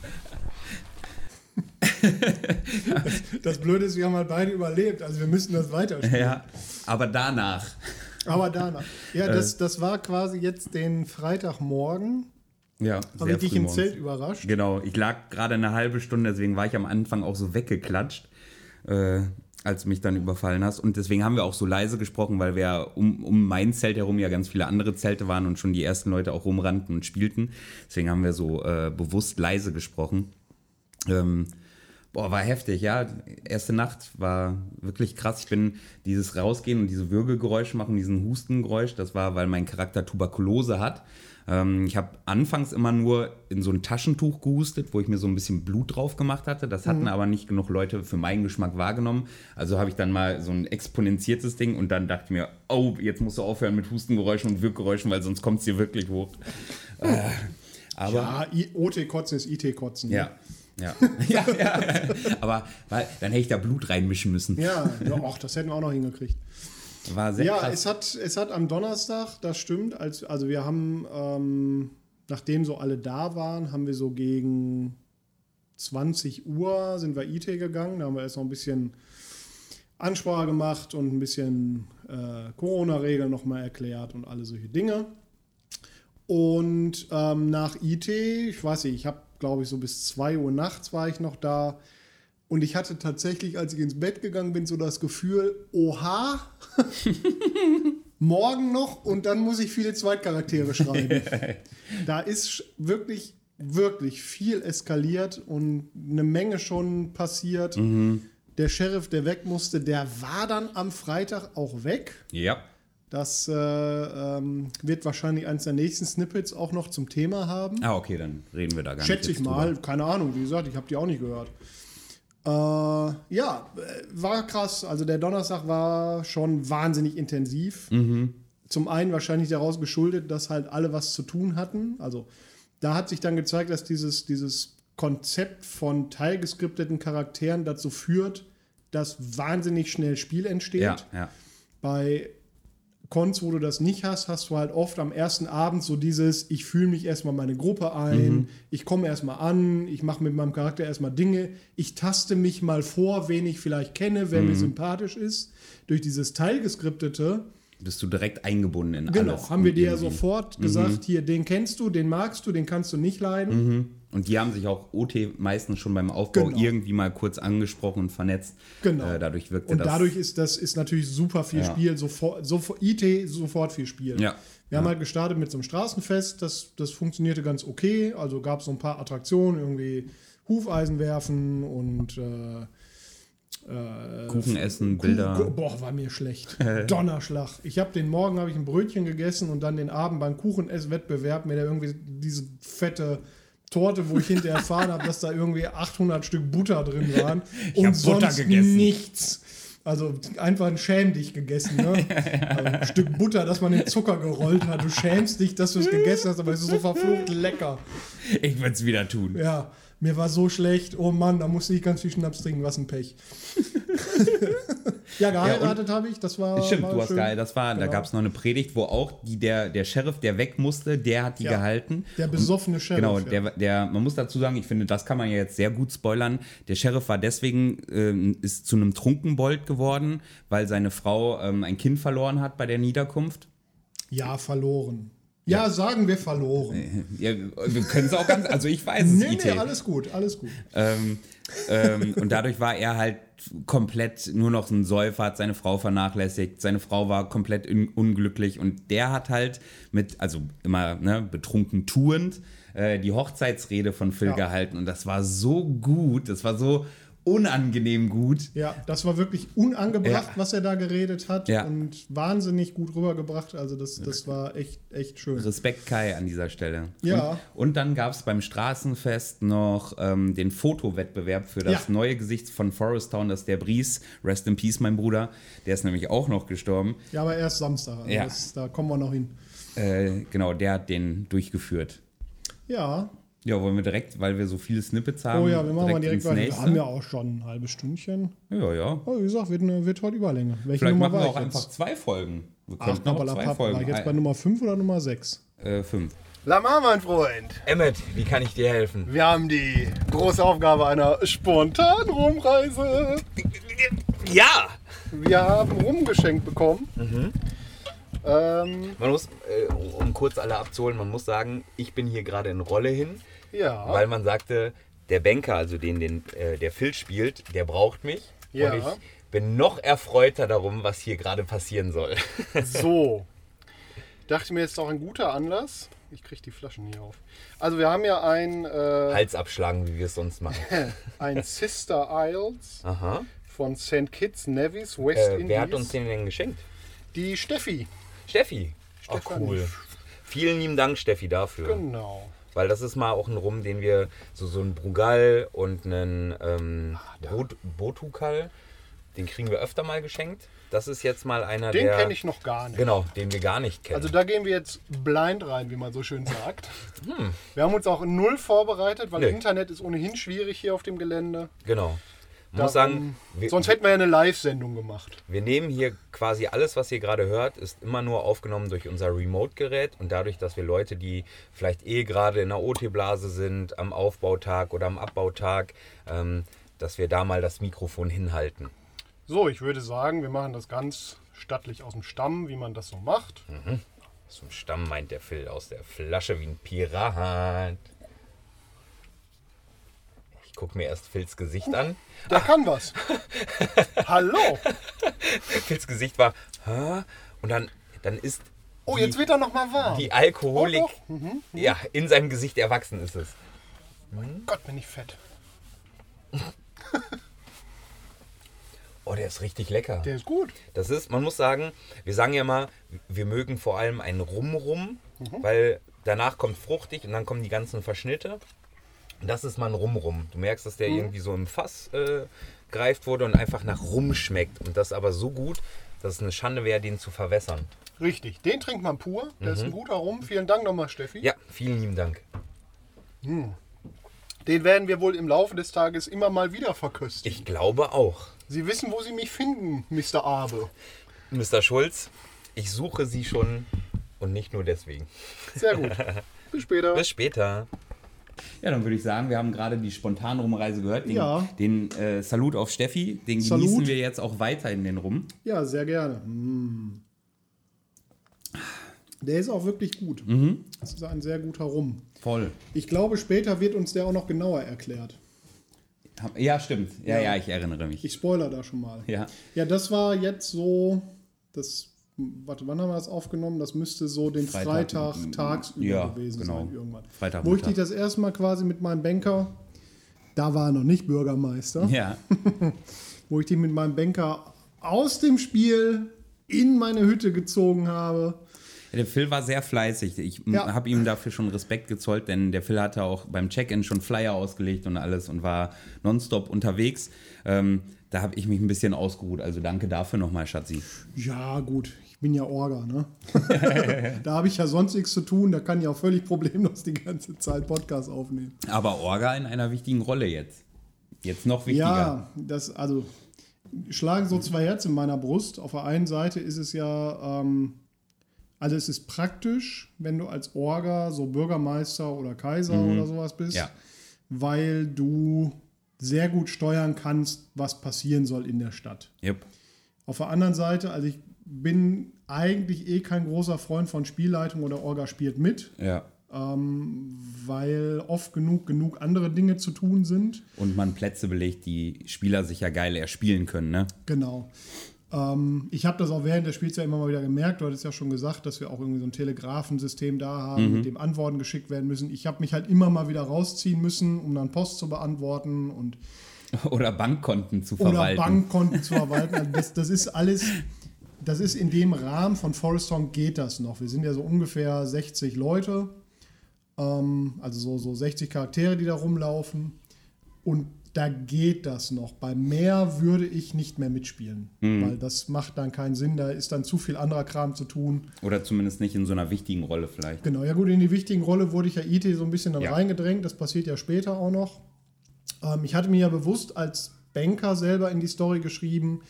Das Blöde ist, wir haben halt beide überlebt, also wir müssen das weiterspielen. Ja, aber danach. Aber danach. Ja, das, das war quasi jetzt den Freitagmorgen. Ja, Habe ich dich im morgens. Zelt überrascht. Genau, ich lag gerade eine halbe Stunde, deswegen war ich am Anfang auch so weggeklatscht, äh, als du mich dann überfallen hast. Und deswegen haben wir auch so leise gesprochen, weil wir um, um mein Zelt herum ja ganz viele andere Zelte waren und schon die ersten Leute auch rumrannten und spielten. Deswegen haben wir so äh, bewusst leise gesprochen. Ähm, boah, war heftig, ja. Erste Nacht war wirklich krass. Ich bin dieses Rausgehen und diese Würgegeräusche machen, diesen Hustengeräusch, das war, weil mein Charakter Tuberkulose hat. Ähm, ich habe anfangs immer nur in so ein Taschentuch gehustet, wo ich mir so ein bisschen Blut drauf gemacht hatte. Das hatten aber nicht genug Leute für meinen Geschmack wahrgenommen. Also habe ich dann mal so ein exponentiertes Ding und dann dachte ich mir, oh, jetzt musst du aufhören mit Hustengeräuschen und Wirkgeräuschen, weil sonst kommt es dir wirklich hoch. äh, aber Ja, I- OT-Kotzen ist IT-Kotzen. ja. Ja. ja, ja, ja. Aber weil, dann hätte ich da Blut reinmischen müssen. Ja, ja das hätten wir auch noch hingekriegt. War sehr Ja, krass. es hat, es hat am Donnerstag, das stimmt, als, also wir haben, ähm, nachdem so alle da waren, haben wir so gegen 20 Uhr sind wir IT gegangen. Da haben wir erst noch ein bisschen Ansprache gemacht und ein bisschen äh, Corona-Regeln nochmal erklärt und alle solche Dinge. Und ähm, nach IT, ich weiß nicht, ich habe, glaube ich, so bis 2 Uhr nachts war ich noch da. Und ich hatte tatsächlich, als ich ins Bett gegangen bin, so das Gefühl, oha, morgen noch und dann muss ich viele Zweitcharaktere schreiben. da ist wirklich, wirklich viel eskaliert und eine Menge schon passiert. Der Sheriff, der weg musste, der war dann am Freitag auch weg. ja. Das äh, ähm, wird wahrscheinlich eines der nächsten Snippets auch noch zum Thema haben. Ah, okay, dann reden wir da gar Schätze nicht. ich jetzt mal, drüber. keine Ahnung, wie gesagt, ich habe die auch nicht gehört. Äh, ja, äh, war krass. Also der Donnerstag war schon wahnsinnig intensiv. Zum einen wahrscheinlich daraus geschuldet, dass halt alle was zu tun hatten. Also da hat sich dann gezeigt, dass dieses, dieses Konzept von teilgeskripteten Charakteren dazu führt, dass wahnsinnig schnell Spiel entsteht. Ja, ja. Bei Cons, wo du das nicht hast, hast du halt oft am ersten Abend so dieses, ich fühle mich erstmal meine Gruppe ein, ich komme erstmal an, ich mache mit meinem Charakter erstmal Dinge, ich taste mich mal vor, wen ich vielleicht kenne, wer mir sympathisch ist. Durch dieses Teilgeskriptete Bist du direkt eingebunden in Genau, alles. haben wir dir ja sofort gesagt, hier, den kennst du, den magst du, den kannst du nicht leiden. Und die haben sich auch OT meistens schon beim Aufbau Genau. irgendwie mal kurz angesprochen und vernetzt. Genau. Äh, dadurch wirkte Und das. dadurch ist das ist natürlich super viel Ja. Spiel, sofort, sofort, IT sofort viel Spiel. Ja. Wir haben halt gestartet mit so einem Straßenfest, das, das funktionierte ganz okay. Also gab es so ein paar Attraktionen, irgendwie Hufeisen werfen und äh, Kuchen essen, Bilder. Kuh- Boah, war mir schlecht. Donnerschlag. Ich habe den Morgen habe ich ein Brötchen gegessen und dann den Abend beim Kuchenesswettbewerb mir da irgendwie diese fette Torte, wo ich hinterher erfahren habe, dass da irgendwie 800 Stück Butter drin waren und hab Butter sonst gegessen. nichts. Also einfach ein Schäm dich gegessen, ne? Also ein Stück Butter, das man in Zucker gerollt hat. Du schämst dich, dass du es gegessen hast, aber es ist so verflucht lecker. Ich würde es wieder tun. Ja, mir war so schlecht. Oh Mann, da musste ich ganz viel Schnaps trinken. Was ein Pech. ja, geheiratet habe ich. Das war. Stimmt, war du hast schön. geil. Das war, da Genau. gab es noch eine Predigt, wo auch die, der, der Sheriff, der weg musste, der hat die Ja. gehalten. Der besoffene Sheriff. Genau, ja. der, der, man muss dazu sagen, ich finde, das kann man ja jetzt sehr gut spoilern. Der Sheriff war deswegen, ähm, ist zu einem Trunkenbold geworden, weil seine Frau ähm, ein Kind verloren hat bei der Niederkunft. Ja, verloren. Ja, sagen wir verloren. Ja, wir können es auch ganz, also ich weiß es, Nee, IT. nee, alles gut, alles gut. Ähm, ähm, und dadurch war er halt komplett nur noch ein Säufer, hat seine Frau vernachlässigt. Seine Frau war komplett un unglücklich und der hat halt mit, also immer ne, betrunken tuend, äh, die Hochzeitsrede von Phil Ja. gehalten. Und das war so gut, das war so unangenehm gut. Ja, das war wirklich unangebracht, Ja. was er da geredet hat Ja. und wahnsinnig gut rübergebracht. Also das, das war echt, echt schön. Respekt Kai an dieser Stelle. Ja. Und, und dann gab es beim Straßenfest noch ähm, den Fotowettbewerb für das Ja. neue Gesicht von Forest Town, das ist der Bries. Rest in Peace, mein Bruder. Der ist nämlich auch noch gestorben. Ja, aber erst Samstag. Also Ja. das, da kommen wir noch hin. Äh, genau, der hat den durchgeführt. Ja. Ja, wollen wir direkt, weil wir so viele Snippets haben. Oh ja, wir machen mal direkt weiter. Wir haben ja auch schon ein halbes Stündchen. ja, ja. Oh, wie gesagt, wird, eine, wird heute Überlänge. Welche Vielleicht Nummer machen wir war auch einfach jetzt? zwei Folgen. Wir Ach, könnten auch zwei. Folgen. War ich jetzt bei Nummer 5 oder Nummer 6? äh, fünf. Lamar, mein Freund, Emmet, wie kann ich dir helfen? wir haben die große Aufgabe einer spontanen Rumreise. Ja! Wir haben Rum geschenkt bekommen. Mhm. Ähm, Man muss, äh, um kurz alle abzuholen, man muss sagen, ich bin hier gerade in Rolle hin, ja. weil man sagte, der Banker, also den, den äh, der Phil spielt, der braucht mich. Ja. Und ich bin noch erfreuter darum, was hier gerade passieren soll. So. Dachte mir jetzt auch ein guter Anlass. Ich kriege die Flaschen hier auf. Also wir haben ja ein, äh, Hals abschlagen, wie wir es sonst machen. ein Sister Isles Aha. von St. Kitts Nevis, West Äh, Indies. wer hat uns den denn geschenkt? Die Steffi. Steffi. Ach Stefanie. cool. Vielen lieben Dank, Steffi, dafür. Genau. Weil das ist mal auch ein Rum, den wir so, so einen Brugal und einen ähm, Ah, Bot Botukal, den kriegen wir öfter mal geschenkt. Das ist jetzt mal einer Den der. kenne ich noch gar nicht. Genau, den wir gar nicht kennen. Also da gehen wir jetzt blind rein, wie man so schön sagt. Wir haben uns auch null vorbereitet, weil Nee. Internet ist ohnehin schwierig hier auf dem Gelände. genau. Ich muss sagen, wir, Sonst hätten wir ja eine Live-Sendung gemacht. wir nehmen hier quasi alles, was ihr gerade hört, ist immer nur aufgenommen durch unser Remote-Gerät und dadurch, dass wir Leute, die vielleicht eh gerade in der OT-Blase sind, am Aufbautag oder am Abbautag, ähm, dass wir da mal das Mikrofon hinhalten. So, ich würde sagen, wir machen das ganz stattlich aus dem Stamm, wie man das so macht. Zum Stamm meint der Phil aus der Flasche wie ein Pirat. Ich gucke mir erst Phils Gesicht an. Der kann was. Hallo. Phils Gesicht war, Hä? und dann, dann ist Oh, die, jetzt wird er noch mal warm. die Alkoholik, Oh, doch. Mhm. ja, in seinem Gesicht erwachsen ist es. Gott, bin ich fett. Oh, der ist richtig lecker. Der ist gut. Das ist, man muss sagen, wir sagen ja mal, wir mögen vor allem einen Rum-Rum, Mhm. weil danach kommt fruchtig und dann kommen die ganzen Verschnitte. Das ist mal ein Rum-Rum. Du merkst, dass der mhm. irgendwie so im Fass äh, greift wurde und einfach nach Rum schmeckt. Und das aber so gut, dass es eine Schande wäre, den zu verwässern. Richtig, den trinkt man pur. Der mhm. ist ein guter Rum. Vielen Dank nochmal, Steffi. Ja, vielen lieben Dank. Mhm. Den werden wir wohl im Laufe des Tages immer mal wieder verköstigen. Ich glaube auch. Sie wissen, wo Sie mich finden, Mr. Abe. Mr. Schulz, ich suche Sie schon und nicht nur deswegen. Sehr gut. Bis später. Bis später. Ja, dann würde ich sagen, wir haben gerade die Spontanrumreise gehört. Den, ja. den äh, Salut auf Steffi, den Salut. genießen wir jetzt auch weiter in den Rum. Ja, sehr gerne. Mm. Der ist auch wirklich gut. Mhm. Das ist ein sehr guter Rum. Voll. Ich glaube, später wird uns der auch noch genauer erklärt. Ja, stimmt. Ja, ja, ja, ich erinnere mich. Ich spoiler da schon mal. Ja. Ja, das war jetzt so, das, warte, wann haben wir das aufgenommen? Das müsste so den Freitag, Freitag tagsüber ja, gewesen genau. sein irgendwann. Freitag. Wo ich dich das erste Mal quasi mit meinem Banker, da war er noch nicht Bürgermeister. Ja. wo ich dich mit meinem Banker aus dem Spiel in meine Hütte gezogen habe der Phil war sehr fleißig. Ich ja. habe ihm dafür schon Respekt gezollt, denn der Phil hatte auch beim Check-in schon Flyer ausgelegt und alles und war nonstop unterwegs. Ähm, da habe ich mich ein bisschen ausgeruht. Also danke dafür nochmal, Schatzi. Ja, gut. Ich bin ja Orga, ne? da habe ich ja sonst nichts zu tun. Da kann ich auch völlig problemlos die ganze Zeit Podcast aufnehmen. Aber Orga in einer wichtigen Rolle jetzt. Jetzt noch wichtiger. Ja, das, also schlagen so zwei Herzen in meiner Brust. Auf der einen Seite ist es ja ähm, also es ist praktisch, wenn du als Orga so Bürgermeister oder Kaiser mhm. oder sowas bist, ja. weil du sehr gut steuern kannst, was passieren soll in der Stadt. Yep. Auf der anderen Seite, also ich bin eigentlich eh kein großer Freund von Spielleitung oder Orga spielt mit. Ja. Ähm, weil oft genug genug andere Dinge zu tun sind. Und man Plätze belegt, die Spieler sich ja geil erspielen können, ne? Genau. Ähm, ich habe das auch während des Spiels ja immer mal wieder gemerkt. Du hattest ja schon gesagt, dass wir auch irgendwie so ein Telegrafensystem da haben, mhm. mit dem Antworten geschickt werden müssen. Ich habe mich halt immer mal wieder rausziehen müssen, um dann Post zu beantworten und oder Bankkonten zu verwalten. Oder Bankkonten zu verwalten. Also das, das ist alles, das ist in dem Rahmen von Forest Song geht das noch. Wir sind ja so ungefähr 60 Leute, ähm, also so, so 60 Charaktere, die da rumlaufen. Und da geht das noch. Bei mehr würde ich nicht mehr mitspielen, mhm. weil das macht dann keinen Sinn. Da ist dann zu viel anderer Kram zu tun. Oder zumindest nicht in so einer wichtigen Rolle vielleicht. Genau, ja gut, in die wichtigen Rolle wurde ich ja IT so ein bisschen dann ja. reingedrängt. Das passiert ja später auch noch. Ähm, ich hatte mir ja bewusst als Banker selber in die Story geschrieben,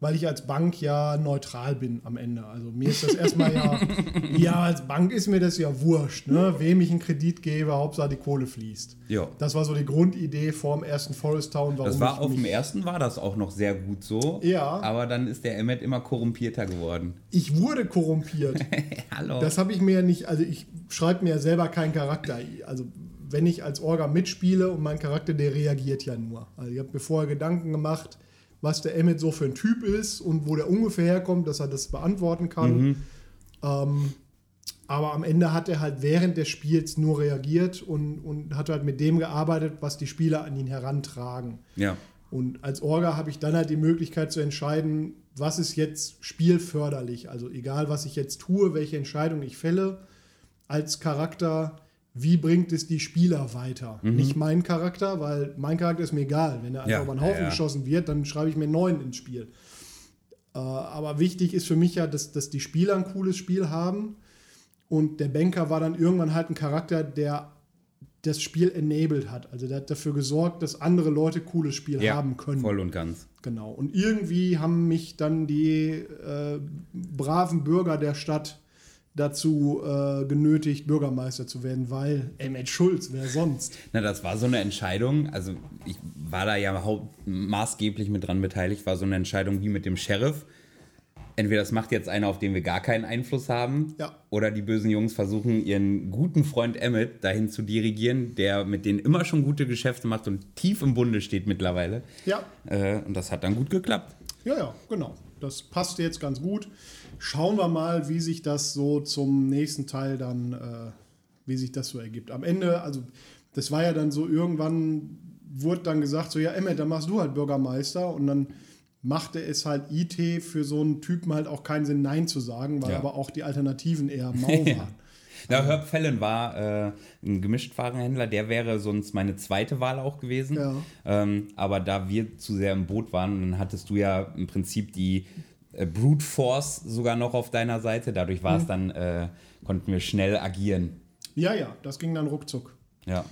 weil ich als Bank ja neutral bin am Ende. Also mir ist das erstmal ja, ja, als Bank ist mir das ja wurscht, ne? wem ich einen Kredit gebe, Hauptsache die Kohle fließt. Ja. Das war so die Grundidee vor dem ersten Forest Town. Warum das war auf dem ersten war das auch noch sehr gut so. Ja. Aber dann ist der Emmet immer korrumpierter geworden. Ich wurde korrumpiert. Hallo. Das habe ich mir ja nicht, also ich schreibe mir ja selber keinen Charakter. Also wenn ich als Orga mitspiele und mein Charakter, der reagiert ja nur. Also ich habe mir vorher Gedanken gemacht, was der Emmett so für ein Typ ist und wo der ungefähr herkommt, dass er das beantworten kann. Mhm. Ähm, aber am Ende hat er halt während des Spiels nur reagiert und, und hat halt mit dem gearbeitet, was die Spieler an ihn herantragen. Ja. Und als Orga habe ich dann halt die Möglichkeit zu entscheiden, was ist jetzt spielförderlich. Also egal, was ich jetzt tue, welche Entscheidung ich fälle, als Charakter wie bringt es die Spieler weiter? Mhm. Nicht mein Charakter, weil mein Charakter ist mir egal. Wenn er einfach ja, über einen Haufen ja. geschossen wird, dann schreibe ich mir einen neuen ins Spiel. Äh, aber wichtig ist für mich ja, dass, dass die Spieler ein cooles Spiel haben. Und der Banker war dann irgendwann halt ein Charakter, der das Spiel enabled hat. Also der hat dafür gesorgt, dass andere Leute cooles Spiel haben können. Voll und ganz. Genau. Und irgendwie haben mich dann die äh, braven Bürger der Stadt dazu äh, genötigt, Bürgermeister zu werden, weil Emmett Schulz, wer sonst? Na, das war so eine Entscheidung, also ich war da ja maßgeblich mit dran beteiligt, war so eine Entscheidung wie mit dem Sheriff. Entweder das macht jetzt einer, auf den wir gar keinen Einfluss haben, ja. oder die bösen Jungs versuchen, ihren guten Freund Emmett dahin zu dirigieren, der mit denen immer schon gute Geschäfte macht und tief im Bunde steht mittlerweile. Ja. Äh, und das hat dann gut geklappt. Ja, ja, genau. Das passt jetzt ganz gut schauen wir mal, wie sich das so zum nächsten Teil dann, äh, wie sich das so ergibt. Am Ende, also das war ja dann so, irgendwann wurde dann gesagt, so ja, Emmet, dann machst du halt Bürgermeister und dann machte es halt IT für so einen Typen halt auch keinen Sinn, Nein zu sagen, weil ja. aber auch die Alternativen eher mau waren. Na, Herb Fallon war äh, ein Gemischtwarenhändler, der wäre sonst meine zweite Wahl auch gewesen. Ja. Ähm, aber da wir zu sehr im Boot waren, dann hattest du ja im Prinzip die Brute Force sogar noch auf deiner Seite. Dadurch war es Mhm. dann, äh, konnten wir schnell agieren. Ja, ja, das ging dann ruckzuck. Ja.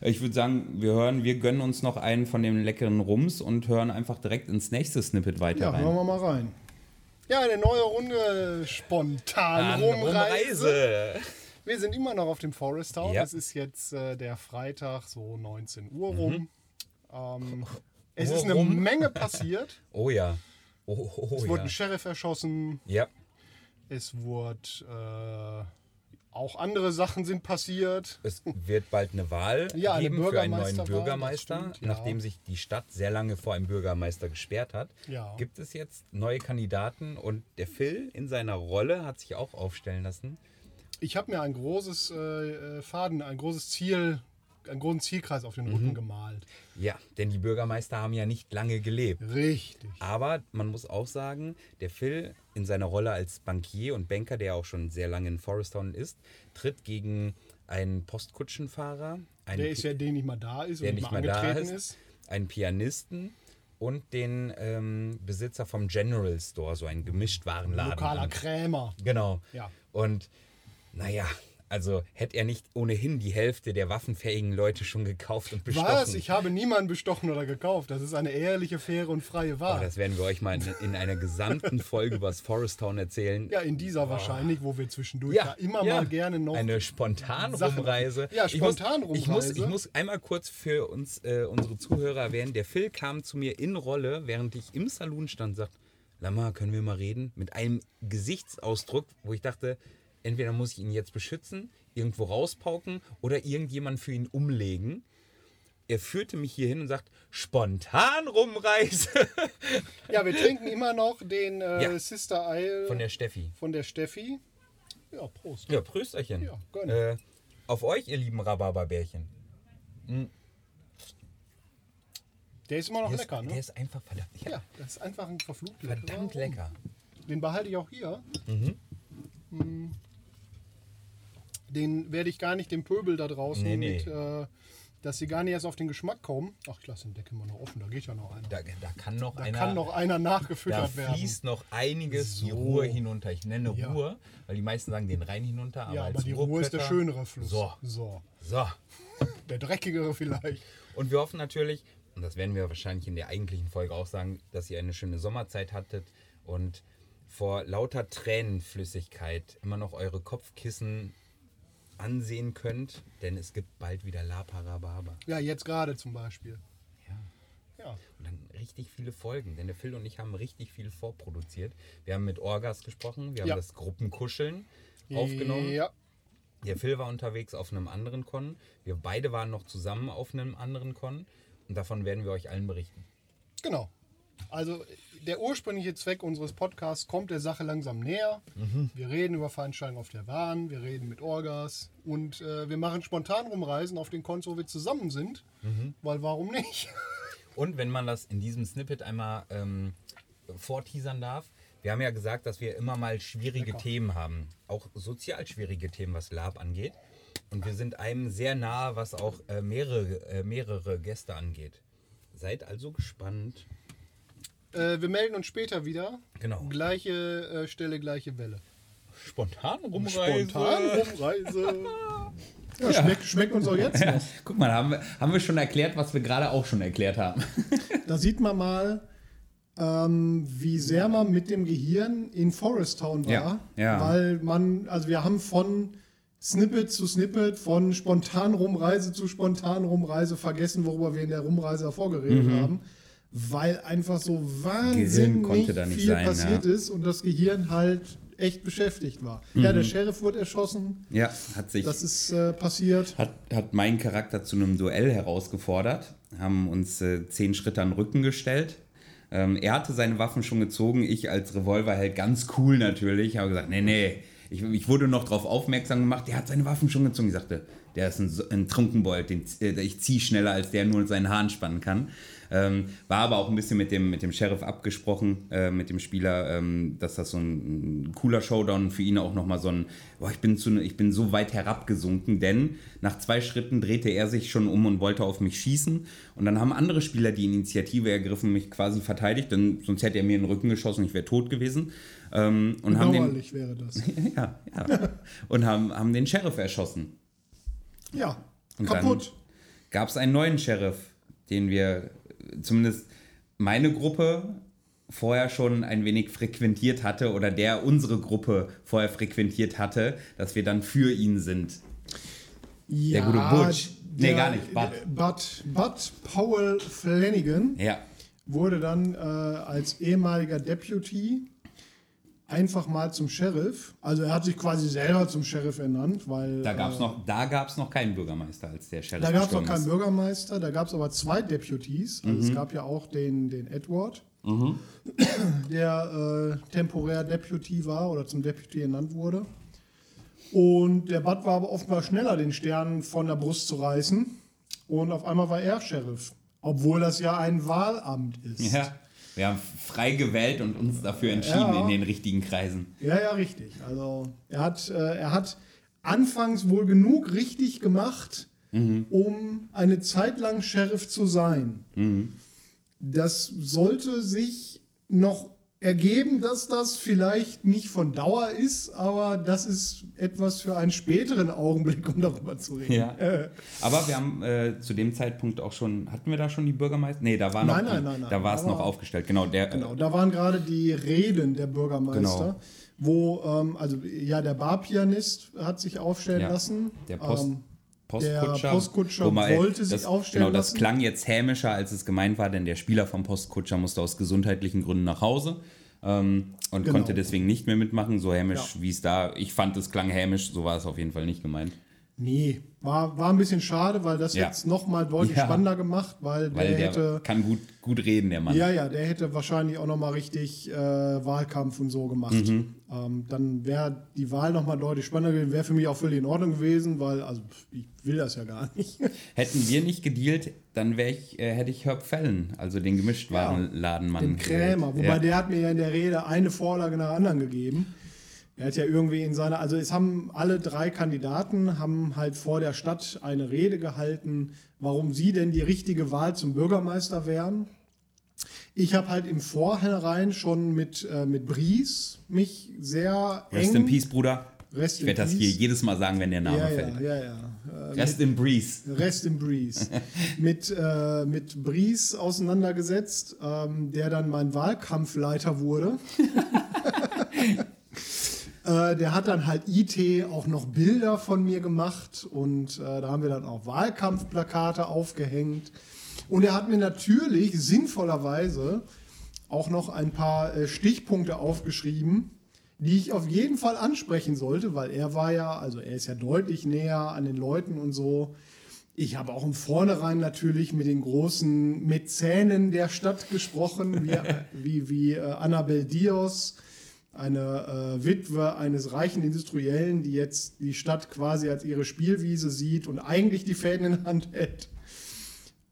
Ich würde sagen, wir hören, wir gönnen uns noch einen von den leckeren Rums und hören einfach direkt ins nächste Snippet weiter Ja, rein. hören wir mal rein. Ja, eine neue Runde spontan Rumreise. Rumreise. Wir sind immer noch auf dem Forest Town. Ja. Es ist jetzt äh, der Freitag, so 19 Uhr rum. Ähm, es Uhr ist eine rum. Menge passiert. Oh ja. Oh, oh, Es wurde ja. ein Sheriff erschossen. Ja. Es wurde äh, auch andere Sachen sind passiert. Es wird bald eine Wahl Ja, eine geben für einen neuen Bürgermeister. stimmt, ja. Nachdem sich die Stadt sehr lange vor einem Bürgermeister gesperrt hat, Ja. gibt es jetzt neue Kandidaten und der Phil in seiner Rolle hat sich auch aufstellen lassen. Ich habe mir ein großes äh, äh, Faden, ein großes Ziel, einen großen Zielkreis auf den Mhm. Rücken gemalt. Ja, denn die Bürgermeister haben ja nicht lange gelebt. Richtig. Aber man muss auch sagen, der Phil in seiner Rolle als Bankier und Banker, der auch schon sehr lange in Forest Town ist, tritt gegen einen Postkutschenfahrer, einen, Der ist ja, den nicht mal da ist der und nicht mal angetreten ist, ist. einen Pianisten und den ähm, Besitzer vom General Store, so ein Gemischtwarenladen. Lokaler Krämer. Genau. Ja. Und naja, also hätte er nicht ohnehin die Hälfte der waffenfähigen Leute schon gekauft und bestochen. Was? Ich habe niemanden bestochen oder gekauft. Das ist eine ehrliche, faire und freie Wahl. Oh, das werden wir euch mal in, in einer gesamten Folge über das Forest Town erzählen. ja, in dieser wahrscheinlich, wo wir zwischendurch ja, immer ja. mal gerne noch. Eine Spontanrumreise. Ja, Ich muss- Spontanrumreise. Ich muss, ich muss einmal kurz für uns, äh, unsere Zuhörer erwähnen. Der Phil kam zu mir in Rolle, während ich im Saloon stand, sagt, Lama, können wir mal reden? Mit einem Gesichtsausdruck, wo ich dachte, entweder muss ich ihn jetzt beschützen, irgendwo rauspauken oder irgendjemand für ihn umlegen. Er führte mich hier hin und sagt, Spontanrumreise Ja, wir trinken immer noch den äh, Ja. Sister Ale von der Steffi. von der Steffi. Ja, Prost. Ja, Prösterchen. Ja, gönn. äh, auf euch, ihr lieben Rhabarberbärchen. Der ist immer noch Der lecker, ist, ne? Der ist einfach verdammt, ja, ja, das ist einfach ein verflucht verdammt leckerer. lecker. Den behalte ich auch hier. Mm. Den werde ich gar nicht dem Pöbel da draußen Nee, nee. mit, äh, dass sie gar nicht erst auf den Geschmack kommen. Ach, ich lasse den Deckel mal noch offen, da geht ja noch einer. Da, da kann noch Da einer. kann noch einer da nachgefüttert werden. fließt noch einiges die So. Ruhe hinunter. Ich nenne Ja. Ruhe, weil die meisten sagen den Rhein hinunter. Aber Ja, aber die Ruhe ist der schönere Fluss. So, so. so. Der dreckigere vielleicht. Und wir hoffen natürlich, und das werden wir wahrscheinlich in der eigentlichen Folge auch sagen, dass ihr eine schöne Sommerzeit hattet und vor lauter Tränenflüssigkeit immer noch eure Kopfkissen ansehen könnt, denn es gibt bald wieder La Parababa. Ja, jetzt gerade zum Beispiel. Ja. Ja. Und dann richtig viele Folgen, denn der Phil und ich haben richtig viel vorproduziert. Wir haben mit Orgas gesprochen, wir haben Ja. das Gruppenkuscheln aufgenommen. Ja. Der Phil war unterwegs auf einem anderen Con. Wir beide waren noch zusammen auf einem anderen Con. Und davon werden wir euch allen berichten. Genau. Also der ursprüngliche Zweck unseres Podcasts kommt der Sache langsam näher. Mhm. Wir reden über Veranstaltungen auf der Bahn, wir reden mit Orgas und äh, wir machen spontan rumreisen auf den Cons, wo wir zusammen sind. Mhm. Weil warum nicht? Und wenn man das in diesem Snippet einmal ähm, vorteasern darf, wir haben ja gesagt, dass wir immer mal schwierige Themen haben. Auch sozial schwierige Themen, was Lab angeht. Und wir sind einem sehr nahe, was auch äh, mehrere, äh, mehrere Gäste angeht. Seid also gespannt. Äh, wir melden uns später wieder. Genau. Gleiche äh, Stelle, gleiche Welle. Spontan Spontan Rumreise. Ja, schmeckt, schmeckt uns auch jetzt noch. Guck mal, haben wir, haben wir schon erklärt, was wir gerade auch schon erklärt haben. Da sieht man mal, ähm, wie sehr man mit dem Gehirn in Forest Town war. Ja, ja. Weil man, also wir haben von Snippet zu Snippet, von spontan Rumreise zu spontan Rumreise vergessen, worüber wir in der Rumreise davor geredet haben. Weil einfach so wahnsinnig viel sein, passiert ja. ist und das Gehirn halt echt beschäftigt war. Mhm. Ja, der Sheriff wurde erschossen. Ja, hat sich. Das ist äh, passiert. hat, hat meinen Charakter zu einem Duell herausgefordert, haben uns äh, zehn Schritte an den Rücken gestellt. Ähm, er hatte seine Waffen schon gezogen, ich als Revolverheld ganz cool natürlich, habe gesagt, nee, nee. Ich, ich wurde noch darauf aufmerksam gemacht, der hat seine Waffen schon gezogen. Ich sagte, der ist ein, ein Trunkenbold, den, äh, ich ziehe schneller, als der nur seinen Hahn spannen kann. Ähm, war aber auch ein bisschen mit dem, mit dem Sheriff abgesprochen, äh, mit dem Spieler, ähm, dass das so ein, ein, cooler Showdown für ihn auch nochmal so ein, boah, ich bin, zu, ich bin so weit herabgesunken, denn nach zwei Schritten drehte er sich schon um und wollte auf mich schießen. Und dann haben andere Spieler die Initiative ergriffen, mich quasi verteidigt, denn sonst hätte er mir in den Rücken geschossen, ich wäre tot gewesen. Ähm, und haben den, wäre das. ja, ja. und haben, haben den Sheriff erschossen. Ja, Und kaputt. Gab es einen neuen Sheriff, den wir zumindest meine Gruppe vorher schon ein wenig frequentiert hatte oder der unsere Gruppe vorher frequentiert hatte, dass wir dann für ihn sind. Ja, gute Butch. Nee, der- gar nicht, Bud. Bud, Bud Powell Flanagan Ja. wurde dann äh, als ehemaliger Deputy einfach mal zum Sheriff. Also er hat sich quasi selber zum Sheriff ernannt, weil Da gab es äh, noch, da gab's noch keinen Bürgermeister, als der Sheriff da gab es noch keinen ist. Bürgermeister, da gab es aber zwei Deputies. Also Mhm. es gab ja auch den, den Edward, der äh, temporär Deputy war oder zum Deputy ernannt wurde. Und der Bud war aber offenbar schneller, den Stern von der Brust zu reißen. Und auf einmal war er Sheriff. Obwohl das ja ein Wahlamt ist. Ja. Wir haben frei gewählt und uns dafür entschieden Ja. in den richtigen Kreisen. Ja, ja, richtig. Also er hat, äh, er hat anfangs wohl genug richtig gemacht, um eine Zeit lang Sheriff zu sein. Das sollte sich noch ergeben, dass das vielleicht nicht von Dauer ist, aber das ist etwas für einen späteren Augenblick, um darüber zu reden. Ja. Äh, Aber wir haben äh, zu dem Zeitpunkt auch schon, hatten wir da schon die Bürgermeister? Nee, da war noch, Nein, die, nein, nein, da war es noch aufgestellt. Genau, der, Genau, da waren gerade die Reden der Bürgermeister, Genau. wo, ähm, also ja, der Barpianist hat sich aufstellen Ja. lassen. Der Post- ähm, Postkutscher, Der Postkutscher wo man- wollte sich das, aufstellen Genau, das lassen. klang jetzt hämischer, als es gemeint war, denn der Spieler vom Postkutscher musste aus gesundheitlichen Gründen nach Hause ähm, und Genau. konnte deswegen nicht mehr mitmachen. So hämisch, Ja. wie es da, ich fand, es klang hämisch, so war es auf jeden Fall nicht gemeint. Nee, war, war ein bisschen schade, weil das Ja. jetzt nochmal deutlich Ja. spannender gemacht, weil, Weil der, der hätte. kann gut, gut reden, der Mann. Ja, ja, der hätte wahrscheinlich auch nochmal richtig äh, Wahlkampf und so gemacht. Mhm. Ähm, dann wäre die Wahl nochmal deutlich spannender gewesen, wäre für mich auch völlig in Ordnung gewesen, weil, also ich will das ja gar nicht. Hätten wir nicht gedealt, dann ich, äh, hätte ich Herb Fallon, also den Gemischtwarenladenmann. Den Krämer, wobei ja. der hat mir ja in der Rede eine Vorlage nach der anderen gegeben. Er hat ja irgendwie in seiner, also es haben alle drei Kandidaten haben halt vor der Stadt eine Rede gehalten, warum sie denn die richtige Wahl zum Bürgermeister wären. Ich habe halt im Vorhinein schon mit, äh, mit Bries mich sehr Rest eng... in Peace, Bruder. Rest ich werde das hier jedes Mal sagen, wenn der Name Ja, fällt. ja, ja, ja. Äh, Rest in Breeze. Rest in Breeze. mit, äh, mit Breeze auseinandergesetzt, ähm, der dann mein Wahlkampfleiter wurde. äh, der hat dann halt IT auch noch Bilder von mir gemacht und äh, da haben wir dann auch Wahlkampfplakate aufgehängt. Und er hat mir natürlich sinnvollerweise auch noch ein paar äh, Stichpunkte aufgeschrieben, die ich auf jeden Fall ansprechen sollte, weil er war ja, also er ist ja deutlich näher an den Leuten und so. Ich habe auch im Vornherein natürlich mit den großen Mäzenen der Stadt gesprochen, wie, wie, wie äh, Annabel Dios, eine äh, Witwe eines reichen Industriellen, die jetzt die Stadt quasi als ihre Spielwiese sieht und eigentlich die Fäden in der Hand hält.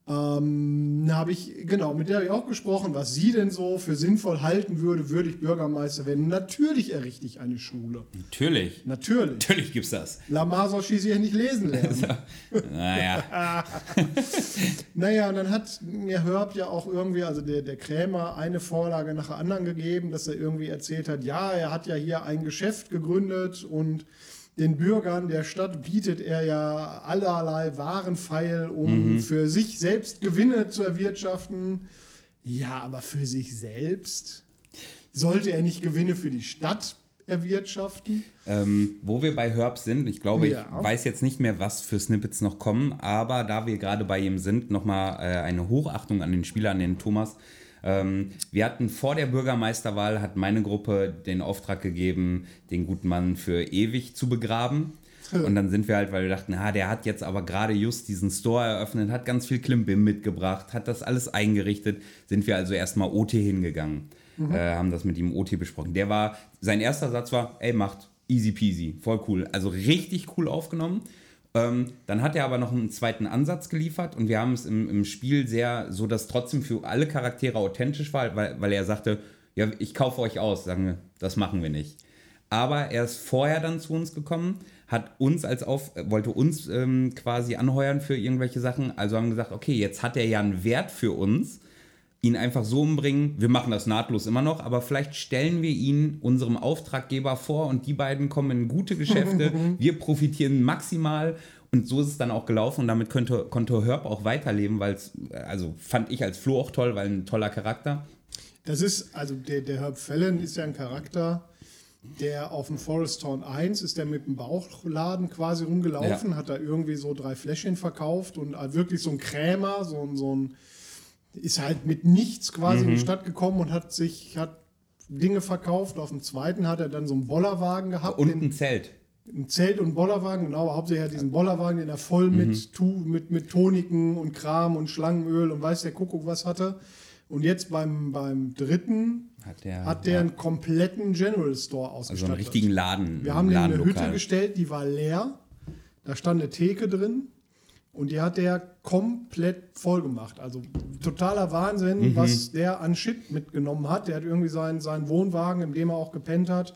Ähm, habe ich, genau, mit der habe ich auch gesprochen, was sie denn so für sinnvoll halten würde, würde ich Bürgermeister werden. Natürlich errichte ich eine Schule. Natürlich. Natürlich. Natürlich gibt's das. Lamar soll schließlich ja nicht lesen lernen. Naja. Naja, und dann hat mir Herb ja auch irgendwie, also der, der Krämer, eine Vorlage nach der anderen gegeben, dass er irgendwie erzählt hat, ja, er hat ja hier ein Geschäft gegründet und den Bürgern der Stadt bietet er ja allerlei Warenfeil, um für sich selbst Gewinne zu erwirtschaften. Ja, aber für sich selbst sollte er nicht Gewinne für die Stadt erwirtschaften? Ähm, wo wir bei Herb sind, ich glaube, Ja. ich weiß jetzt nicht mehr, was für Snippets noch kommen, aber da wir gerade bei ihm sind, nochmal äh, eine Hochachtung an den Spieler, an den Thomas. Ähm, wir hatten vor der Bürgermeisterwahl, hat meine Gruppe den Auftrag gegeben, den guten Mann für ewig zu begraben. Und dann sind wir halt, weil wir dachten, ah, der hat jetzt aber gerade just diesen Store eröffnet, hat ganz viel Klimbim mitgebracht, hat das alles eingerichtet, sind wir also erstmal OT hingegangen, äh, haben das mit ihm OT besprochen. Der war, sein erster Satz war, ey, macht easy peasy, voll cool. Also richtig cool aufgenommen. Ähm, dann hat er aber noch einen zweiten Ansatz geliefert und wir haben es im, im Spiel sehr, so dass trotzdem für alle Charaktere authentisch war, weil, weil er sagte, ja, ich kaufe euch aus, sagen wir, das machen wir nicht. Aber er ist vorher dann zu uns gekommen, hat uns als auf, wollte uns ähm, quasi anheuern für irgendwelche Sachen. Also haben gesagt, okay, jetzt hat er ja einen Wert für uns, ihn einfach so umbringen. Wir machen das nahtlos immer noch, aber vielleicht stellen wir ihn unserem Auftraggeber vor und die beiden kommen in gute Geschäfte. wir profitieren maximal und so ist es dann auch gelaufen und damit könnte, konnte Herb auch weiterleben, weil es, also fand ich als Flo auch toll, weil ein toller Charakter. Das ist, also der, der Herb Fallon ist ja ein Charakter, der auf dem Forest Town 1 ist der mit dem Bauchladen quasi rumgelaufen, Ja. hat da irgendwie so drei Fläschchen verkauft und halt wirklich so ein Krämer, so, so ein, ist halt mit nichts quasi Mhm. in die Stadt gekommen und hat sich, hat Dinge verkauft. Auf dem zweiten hat er dann so einen Bollerwagen gehabt. Und den- ein Zelt. ein Zelt und Bollerwagen, genau, hauptsächlich hat diesen Bollerwagen, den er voll Mhm. mit, tu, mit, mit Toniken und Kram und Schlangenöl und weiß der Kuckuck was hatte. Und jetzt beim, beim dritten Hat der, hat der ja, einen kompletten General Store also ausgestattet. einen richtigen Laden. Wir haben ihm eine Ladenlokal. Hütte gestellt, die war leer. Da stand eine Theke drin und die hat der komplett voll gemacht. Also totaler Wahnsinn, Mhm. was der an Shit mitgenommen hat. Der hat irgendwie seinen, seinen Wohnwagen, in dem er auch gepennt hat,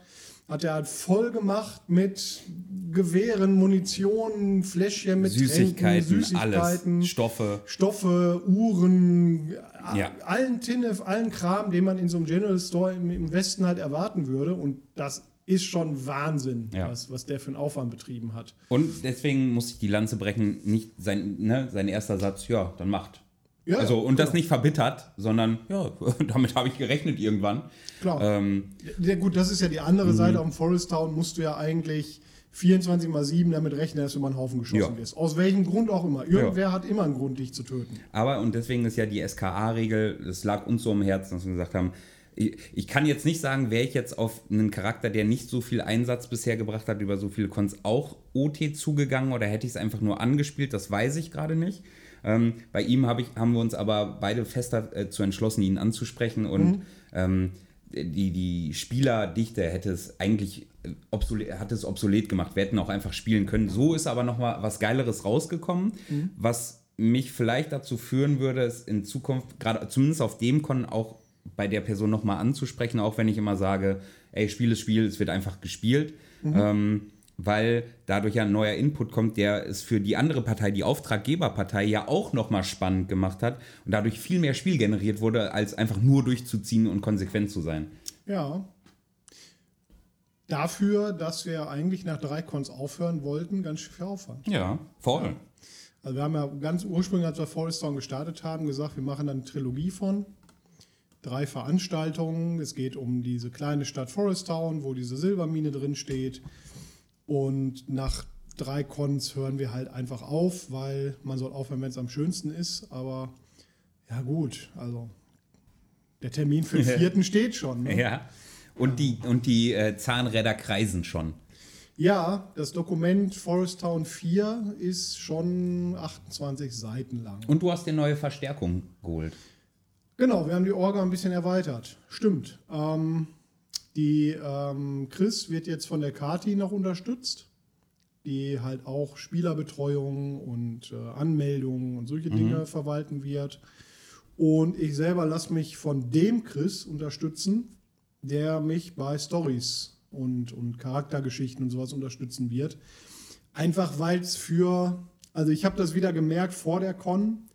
hat er halt voll gemacht mit Gewehren, Munition, Fläschchen mit Süßigkeiten, Tränken, Süßigkeiten, alles, Stoffe. Stoffe, Uhren, Ja. allen Tinnef, allen Kram, den man in so einem General Store im, im Westen halt erwarten würde. Und das ist schon Wahnsinn, Ja. was, was der für einen Aufwand betrieben hat. Und deswegen muss ich die Lanze brechen, nicht sein, ne, sein erster Satz, ja, dann macht. Ja, also, und das genau. nicht verbittert, sondern, ja, damit habe ich gerechnet irgendwann. Klar. Ähm, Ja, gut, das ist ja die andere Seite. Am Forest Town musst du ja eigentlich 24 mal 7 damit rechnen, dass du mal einen Haufen geschossen Ja. wirst. Aus welchem Grund auch immer. Irgendwer hat immer einen Grund, dich zu töten. Aber, und deswegen ist ja die SKA-Regel, das lag uns so im Herzen, dass wir gesagt haben, ich, ich kann jetzt nicht sagen, wäre ich jetzt auf einen Charakter, der nicht so viel Einsatz bisher gebracht hat, über so viele Cons auch OT zugegangen oder hätte ich es einfach nur angespielt, das weiß ich gerade nicht. Ähm, bei ihm hab ich, haben wir uns aber beide fester äh, zu entschlossen, ihn anzusprechen und ähm, die, die Spielerdichte hätte es eigentlich äh, obsolet, hat es obsolet gemacht. Wir hätten auch einfach spielen können. So ist aber noch mal was Geileres rausgekommen, was mich vielleicht dazu führen würde, es in Zukunft, gerade zumindest auf dem Con auch bei der Person noch mal anzusprechen, auch wenn ich immer sage, ey, Spiel ist Spiel, es wird einfach gespielt. Ähm, weil dadurch ja ein neuer Input kommt, der es für die andere Partei, die Auftraggeberpartei, ja auch nochmal spannend gemacht hat und dadurch viel mehr Spiel generiert wurde, als einfach nur durchzuziehen und konsequent zu sein. Ja. Dafür, dass wir eigentlich nach drei Cons aufhören wollten, ganz schön viel Aufwand. Ja, voll. Also wir haben ja ganz ursprünglich, als wir Forest Town gestartet haben, gesagt, wir machen dann eine Trilogie von drei Veranstaltungen. Es geht um diese kleine Stadt Forest Town, wo diese Silbermine drin steht. Und nach drei Cons hören wir halt einfach auf, weil man soll aufhören, wenn es am schönsten ist. Aber ja gut, also der Termin für den vierten steht schon. Ne? Ja. Und die, und die äh, Zahnräder kreisen schon. Ja, das Dokument Forest Town 4 ist schon 28 Seiten lang. Und du hast dir neue Verstärkung geholt. Genau, wir haben die Orga ein bisschen erweitert. Stimmt. Ähm, die ähm, Chris wird jetzt von der Kati noch unterstützt, die halt auch Spielerbetreuung und äh, Anmeldungen und solche Dinge verwalten wird. Und ich selber lasse mich von dem Chris unterstützen, der mich bei Stories und, und Charaktergeschichten und sowas unterstützen wird. Einfach weil es für, also ich habe das wieder gemerkt vor der Con,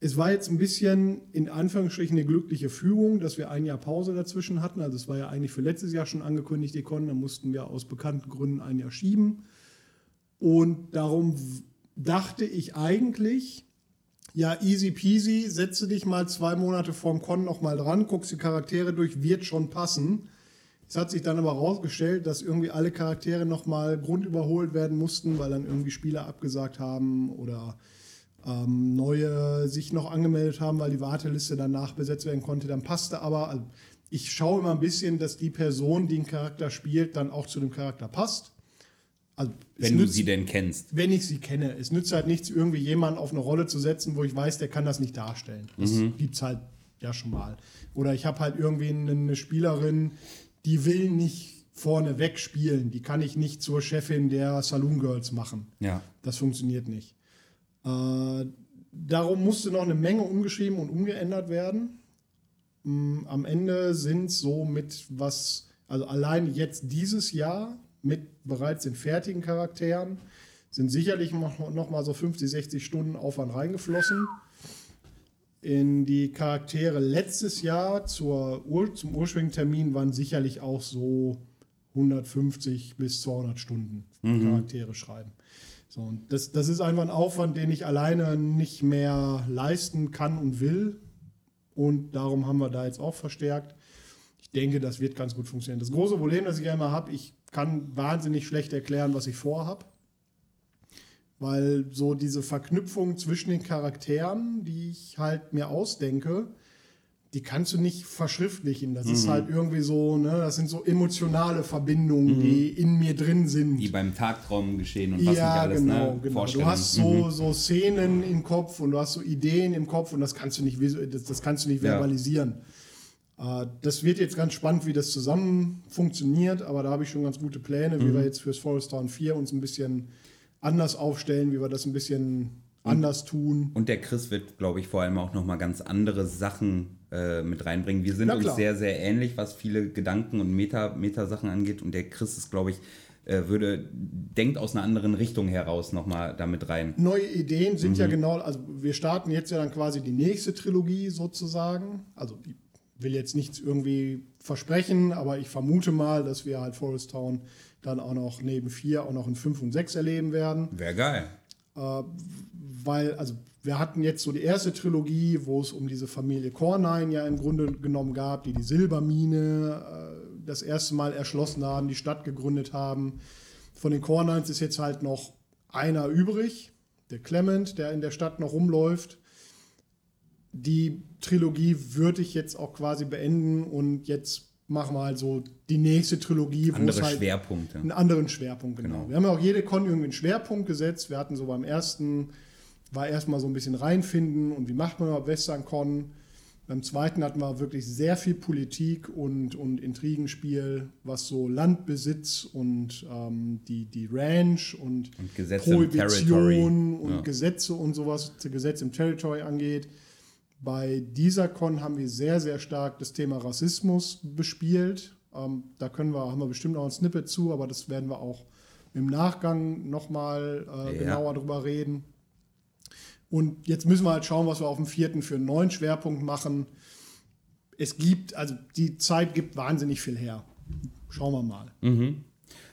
es war jetzt ein bisschen in Anführungsstrichen eine glückliche Fügung, dass wir ein Jahr Pause dazwischen hatten. Also es war ja eigentlich für letztes Jahr schon angekündigt, die Con, da mussten wir aus bekannten Gründen ein Jahr schieben. Und darum dachte ich eigentlich, ja, easy peasy, setze dich mal zwei Monate vorm Con noch mal dran, guckst die Charaktere durch, wird schon passen. Es hat sich dann aber herausgestellt, dass irgendwie alle Charaktere noch mal grundüberholt werden mussten, weil dann irgendwie Spieler abgesagt haben oder ähm, neue sich noch angemeldet haben, weil die Warteliste danach besetzt werden konnte. Dann passte aber, also ich schaue immer ein bisschen, dass die Person, die einen Charakter spielt, dann auch zu dem Charakter passt. Also, es Wenn du nützt- sie denn kennst. wenn ich sie kenne. Es nützt halt nichts, irgendwie jemanden auf eine Rolle zu setzen, wo ich weiß, der kann das nicht darstellen. Das gibt's halt ja schon mal. Oder ich habe halt irgendwie eine, Spielerin, die will nicht vorne wegspielen. Die kann ich nicht zur Chefin der Saloon Girls machen. Ja. Das funktioniert nicht. Äh, darum musste noch eine Menge umgeschrieben und umgeändert werden. Mm, Am Ende sind so mit was, also allein jetzt dieses Jahr mit bereits den fertigen Charakteren, sind sicherlich noch, noch mal so 50, 60 Stunden Aufwand reingeflossen. In die Charaktere letztes Jahr zur Ur zum ursprünglichen Termin waren sicherlich auch so 150 bis 200 Stunden Charaktere schreiben. So, und das, das ist einfach ein Aufwand, den ich alleine nicht mehr leisten kann und will. Und darum haben wir da jetzt auch verstärkt. Ich denke, das wird ganz gut funktionieren. Das große Problem, das ich immer habe, ich kann wahnsinnig schlecht erklären, was ich vorhabe. Weil so diese Verknüpfung zwischen den Charakteren, die ich halt mir ausdenke, die kannst du nicht verschriftlichen. Das ist halt irgendwie so, ne, das sind so emotionale Verbindungen, die in mir drin sind. Die beim Tagtraum geschehen und was nicht Ja, alles, genau, ne? genau. Du Vorstellungen. hast so, so Szenen im Kopf und du hast so Ideen im Kopf und das kannst du nicht, das, das kannst du nicht Ja. verbalisieren. Äh, das wird jetzt ganz spannend, wie das zusammen funktioniert, aber da habe ich schon ganz gute Pläne, Mhm. wie wir jetzt fürs Forest Town 4 uns ein bisschen anders aufstellen, wie wir das ein bisschen anders tun. Und der Chris wird, glaube ich, vor allem auch nochmal ganz andere Sachen äh, mit reinbringen. Wir sind uns sehr, sehr ähnlich, was viele Gedanken und Meta- Meta-Sachen angeht. Und der Chris ist, glaube ich, äh, würde, denkt aus einer anderen Richtung heraus nochmal damit rein. Neue Ideen sind Mhm. ja genau, also wir starten jetzt ja dann quasi die nächste Trilogie sozusagen. Also ich will jetzt nichts irgendwie versprechen, aber ich vermute mal, dass wir halt Forest Town dann auch noch neben vier auch noch in fünf und sechs erleben werden. Wäre geil. Weil, also wir hatten jetzt so die erste Trilogie, wo es um diese Familie Cornine ja im Grunde genommen gab, die die Silbermine äh, das erste Mal erschlossen haben, die Stadt gegründet haben. Von den Cornines ist jetzt halt noch einer übrig, der Clement, der in der Stadt noch rumläuft. Die Trilogie würde ich jetzt auch quasi beenden und jetzt machen wir halt so die nächste Trilogie, wo Andere es halt Schwerpunkte. einen anderen Schwerpunkt, genau. Genau. Wir haben ja auch jede Con irgendwie einen Schwerpunkt gesetzt. Wir hatten so beim ersten, war erstmal so ein bisschen reinfinden und wie macht man überhaupt Western-Con. Beim zweiten hatten wir wirklich sehr viel Politik und, und Intrigenspiel, was so Landbesitz und ähm, die, die Ranch und, Und Gesetze. Prohibition und Ja. Gesetze und sowas, Gesetz im Territory angeht. Bei dieser Con haben wir sehr, sehr stark das Thema Rassismus bespielt. Ähm, da können wir, haben wir bestimmt auch ein Snippet zu, aber das werden wir auch im Nachgang nochmal äh, Ja. genauer drüber reden. Und jetzt müssen wir halt schauen, was wir auf dem vierten für einen neuen Schwerpunkt machen. Es gibt, also die Zeit gibt wahnsinnig viel her. Schauen wir mal.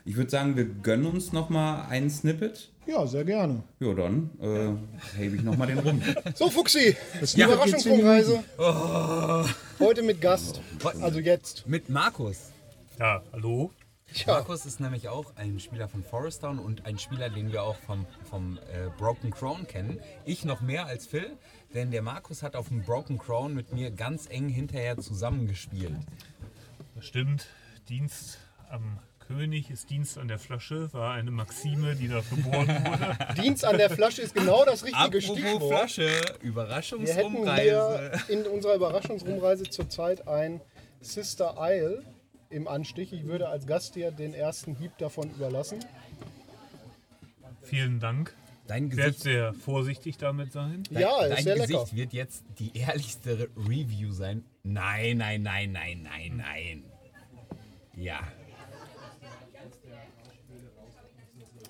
Ich würde sagen, wir gönnen uns nochmal ein Snippet. Ja, sehr gerne. Ja, dann äh, hebe ich nochmal den rum. So, Fuchsi, Das die Snippet geht zehn Überraschungsrumreise. Heute mit Gast. Also jetzt. Mit Markus. Ja, hallo? Markus ist nämlich auch ein Spieler von Forest Town und ein Spieler, den wir auch vom, vom äh, Broken Crown kennen. Ich noch mehr als Phil, denn der Markus hat auf dem Broken Crown mit mir ganz eng hinterher zusammengespielt. Das stimmt. Dienst am König ist Dienst an der Flasche, war eine Maxime, die da geboren wurde. Dienst an der Flasche ist genau das richtige Stichwort. Flasche, Wir hätten hier Überraschungsumreise. in unserer Überraschungsrumreise zurzeit ein Sister Isle im Anstich. Ich würde als Gast dir den ersten Hieb davon überlassen. Vielen Dank. Dein Gesicht, sehr vorsichtig damit sein. dein, Ja, ist dein sehr Gesicht lecker. wird jetzt die ehrlichste Review sein. Nein, nein, nein, nein, nein, nein. Ja.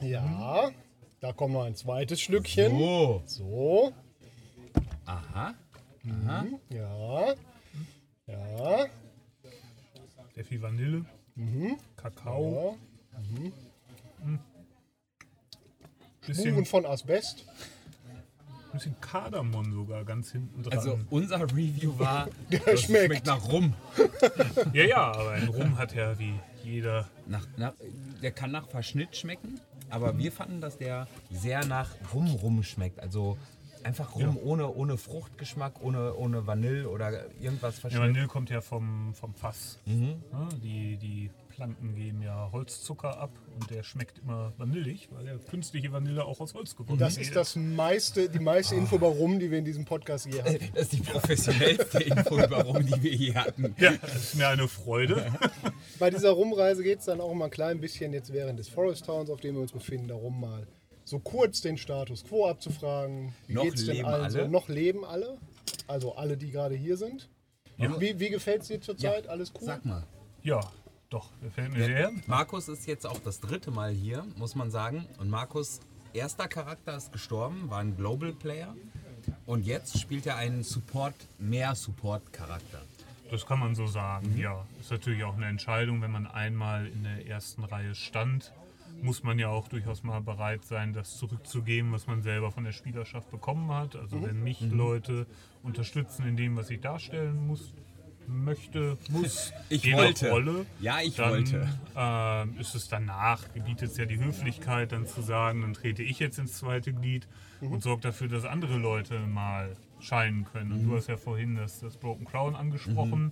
Ja, da kommt noch ein zweites Schlückchen. Oh. So, Aha. ja, ja, Sehr viel Vanille. Kakao. ja. Bisschen, Spuren von Asbest. bisschen Kardamom sogar ganz hinten dran. Also unser Review war, Der das schmeckt. nach Rum. ja, ja, aber ein Rum hat ja wie jeder. Nach, nach, der kann nach Verschnitt schmecken, aber wir fanden, dass der sehr nach Rum Rum schmeckt. Also einfach rum, ohne, ohne Fruchtgeschmack, ohne, ohne Vanille oder irgendwas Ja, verschieden. Vanille kommt ja vom, vom Fass. Ja, die, die Planten geben ja Holzzucker ab und der schmeckt immer vanillig, weil ja künstliche Vanille auch aus Holz gewonnen Das wird. ist das meiste, die meiste Info über Rum, die wir in diesem Podcast je hatten. Das ist die professionellste Info über Rum, die wir hier hatten. Ja, das ist mir eine Freude. Bei dieser Rumreise geht es dann auch mal ein klein bisschen jetzt während des Forest Towns, auf dem wir uns befinden, darum mal so kurz den Status quo abzufragen. Wie Noch geht's denn leben allen so? alle? Noch leben alle? Also alle, die gerade hier sind. Wie, wie gefällt es dir zurzeit? Alles cool? Sag mal. Ja, doch, gefällt mir sehr. Markus ist jetzt auch das dritte Mal hier, muss man sagen. Und Markus erster Charakter ist gestorben, war ein Global Player. Und jetzt spielt er einen Support, mehr Support-Charakter. Das kann man so sagen, ja. Ist natürlich auch eine Entscheidung, wenn man einmal in der ersten Reihe stand, muss man ja auch durchaus mal bereit sein, das zurückzugeben, was man selber von der Spielerschaft bekommen hat. Also wenn mich Leute unterstützen in dem, was ich darstellen muss, möchte, muss, Ich je wollte. Rolle, Ja, ich dann wollte. ähm, ist es danach, gebietet es ja die Höflichkeit, dann zu sagen, dann trete ich jetzt ins zweite Glied Mhm. und sorge dafür, dass andere Leute mal scheinen können. Und Mhm. du hast ja vorhin das, das Broken Crown angesprochen.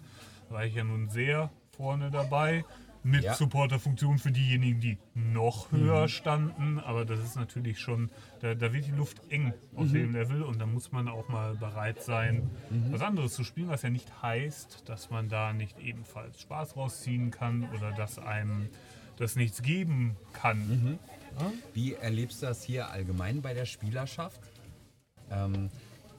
Da war ich ja nun sehr vorne dabei. Mit Ja. Supporterfunktion für diejenigen, die noch höher standen. Aber das ist natürlich schon, da, da wird die Luft eng auf dem Level und da muss man auch mal bereit sein, was anderes zu spielen, was ja nicht heißt, dass man da nicht ebenfalls Spaß rausziehen kann oder dass einem das nichts geben kann. Wie erlebst du das hier allgemein bei der Spielerschaft? Ähm,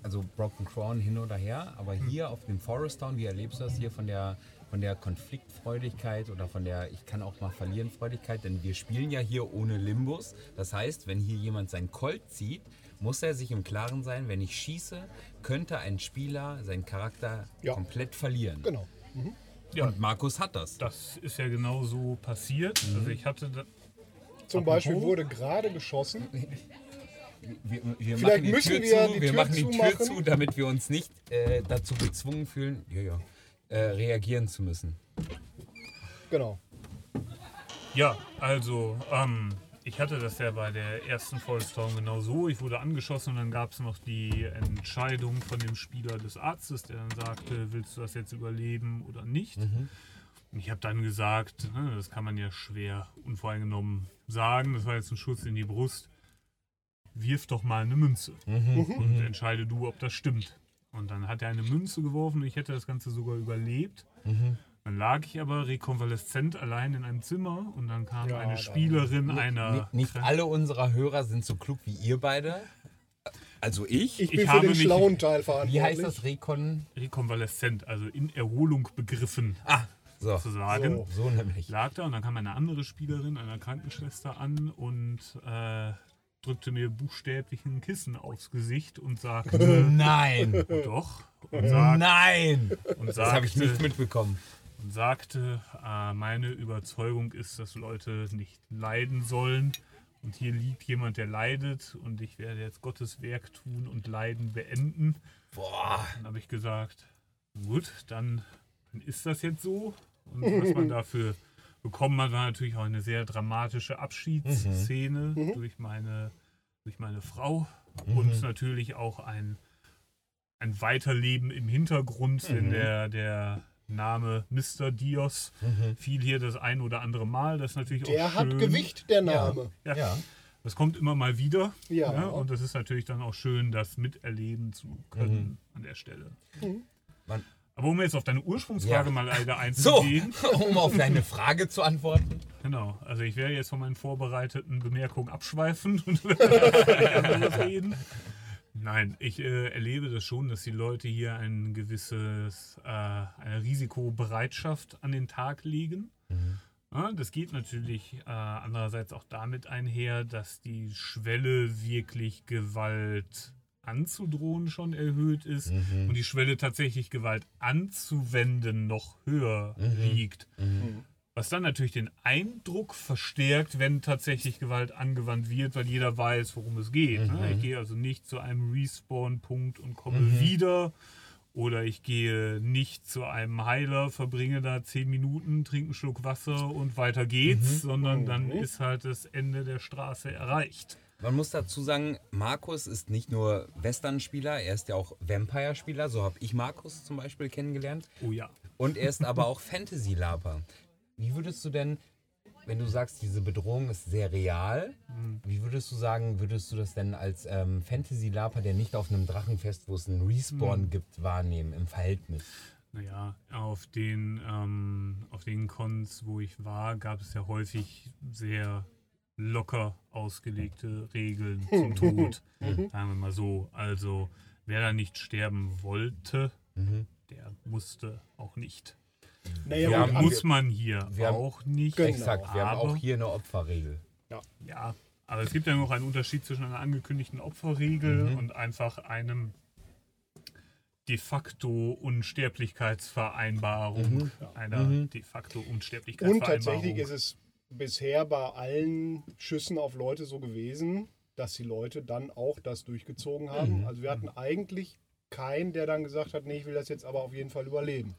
also Broken Crown hin oder her, aber hier auf dem Forest Town, wie erlebst du das hier von der, von der Konfliktfreudigkeit oder von der Ich kann auch mal verlieren Freudigkeit? Denn wir spielen ja hier ohne Limbus. Das heißt, wenn hier jemand sein Colt zieht, muss er sich im Klaren sein, wenn ich schieße, könnte ein Spieler seinen Charakter Ja. komplett verlieren. Genau. Ja, Und Markus hat das. das ist ja genau so passiert. Also ich hatte da, Zum Apropos- Beispiel wurde gerade geschossen. Wir, wir Vielleicht machen die müssen Tür wir zu, die wir Tür machen die Tür zumachen. zu, damit wir uns nicht äh, dazu gezwungen fühlen, ja, ja, äh, reagieren zu müssen. Genau. Ja, also ähm, ich hatte das ja bei der ersten Vollstorm genau so. Ich wurde angeschossen und dann gab es noch die Entscheidung von dem Spieler des Arztes, der dann sagte, willst du das jetzt überleben oder nicht? Und ich habe dann gesagt, ne, das kann man ja schwer unvoreingenommen sagen, das war jetzt ein Schuss in die Brust. Wirf doch mal eine Münze und entscheide du, ob das stimmt. Und dann hat er eine Münze geworfen und ich hätte das Ganze sogar überlebt. Dann lag ich aber rekonvaleszent allein in einem Zimmer und dann kam Ja, eine Spielerin einer. Nicht alle unserer Hörer sind so klug wie ihr beide. Also ich? Ich Ich bin für habe den mich- schlauen Teil verantwortlich. Wie heißt das? Rekon? rekonvaleszent, also in Erholung begriffen, Ah, so. zu sagen. So nämlich. Lag da und dann kam eine andere Spielerin, einer Krankenschwester an und äh, drückte mir buchstäblich ein Kissen aufs Gesicht und sagte, Nein! doch, und, sagt, Nein! und Das habe ich nicht sagte, mitbekommen. und sagte, äh, meine Überzeugung ist, dass Leute nicht leiden sollen. Und hier liegt jemand, der leidet und ich werde jetzt Gottes Werk tun und Leiden beenden. Boah. Dann habe ich gesagt, gut, dann, dann ist das jetzt so. Und was man dafür bekommen hat, war natürlich auch eine sehr dramatische Abschiedsszene durch, meine, durch meine Frau und natürlich auch ein, ein Weiterleben im Hintergrund, denn der, der Name Mr. Dios fiel hier das ein oder andere Mal. Das ist natürlich Der auch hat schön. Gewicht, der Name. Ja. Ja. Das kommt immer mal wieder. Ja. Und das ist natürlich dann auch schön, das miterleben zu können an der Stelle. Man- Aber um jetzt auf deine Ursprungsfrage Ja. mal leider So, einzugehen. um auf deine Frage zu antworten. Genau. Also ich werde jetzt von meinen vorbereiteten Bemerkungen abschweifen und reden. Nein, ich äh, erlebe das schon, dass die Leute hier ein gewisses, äh, eine Risikobereitschaft an den Tag legen. Ja, das geht natürlich äh, andererseits auch damit einher, dass die Schwelle wirklich Gewalt anzudrohen schon erhöht ist und die Schwelle tatsächlich Gewalt anzuwenden noch höher liegt. Was dann natürlich den Eindruck verstärkt, wenn tatsächlich Gewalt angewandt wird, weil jeder weiß, worum es geht. Ne? Ich gehe also nicht zu einem Respawn-Punkt und komme wieder. Oder ich gehe nicht zu einem Heiler, verbringe da zehn Minuten, trinke einen Schluck Wasser und weiter geht's, sondern dann ist halt das Ende der Straße erreicht. Man muss dazu sagen, Markus ist nicht nur Western-Spieler, er ist ja auch Vampire-Spieler. So habe ich Markus zum Beispiel kennengelernt. Oh ja. Und er ist aber auch Fantasy-Laper. Wie würdest du denn, wenn du sagst, diese Bedrohung ist sehr real, wie würdest du sagen, würdest du das denn als ähm, Fantasy-Laper, der nicht auf einem Drachenfest, wo es einen Respawn gibt, wahrnehmen im Verhältnis? Naja, auf den, ähm, auf den Cons, wo ich war, gab es ja häufig sehr locker ausgelegte Regeln zum Tod. Sagen wir mal so. Also, wer da nicht sterben wollte, der musste auch nicht. Naja, Wir gut, aber- Muss man hier wir haben- auch nicht. Genau. Exakt, wir haben aber- auch hier eine Opferregel. Ja, aber es gibt ja noch einen Unterschied zwischen einer angekündigten Opferregel Mhm. und einfach einem de facto Unsterblichkeitsvereinbarung. Einer de facto Mhm. und Unsterblichkeitsvereinbarung. tatsächlich ist es bisher bei allen Schüssen auf Leute so gewesen, dass die Leute dann auch das durchgezogen haben. Also wir hatten eigentlich keinen, der dann gesagt hat, nee, ich will das jetzt aber auf jeden Fall überleben.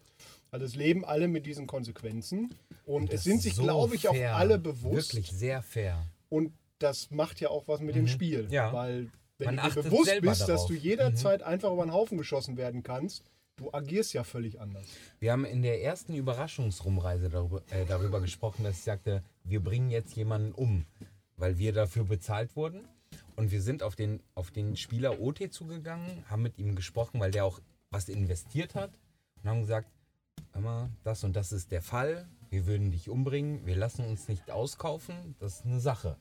Also es leben alle mit diesen Konsequenzen und, es Das sind sich, so glaube ich, auch fair. alle bewusst. Wirklich sehr fair. Und das macht ja auch was mit dem Spiel. Ja. Weil wenn Man du dir bewusst bist, dass darauf. du jederzeit einfach über den Haufen geschossen werden kannst, du agierst ja völlig anders. Wir haben in der ersten Überraschungsrumreise darüber, äh, darüber gesprochen, dass ich sagte, wir bringen jetzt jemanden um, weil wir dafür bezahlt wurden. Und wir sind auf den, auf den Spieler OT zugegangen, haben mit ihm gesprochen, weil der auch was investiert hat und haben gesagt, mal, das und das ist der Fall, wir würden dich umbringen, wir lassen uns nicht auskaufen, das ist eine Sache.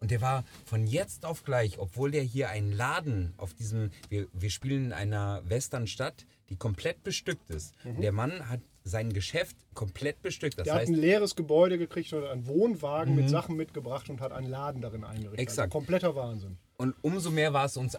Und der war von jetzt auf gleich, obwohl der hier einen Laden auf diesem, wir, wir spielen in einer Westernstadt, die komplett bestückt ist. Der Mann hat sein Geschäft komplett bestückt. Das Der hat heißt, Mhm. ein leeres Gebäude gekriegt und einen Wohnwagen mit Sachen mitgebracht und hat einen Laden darin eingerichtet. Exakt. Also kompletter Wahnsinn. und umso mehr war es uns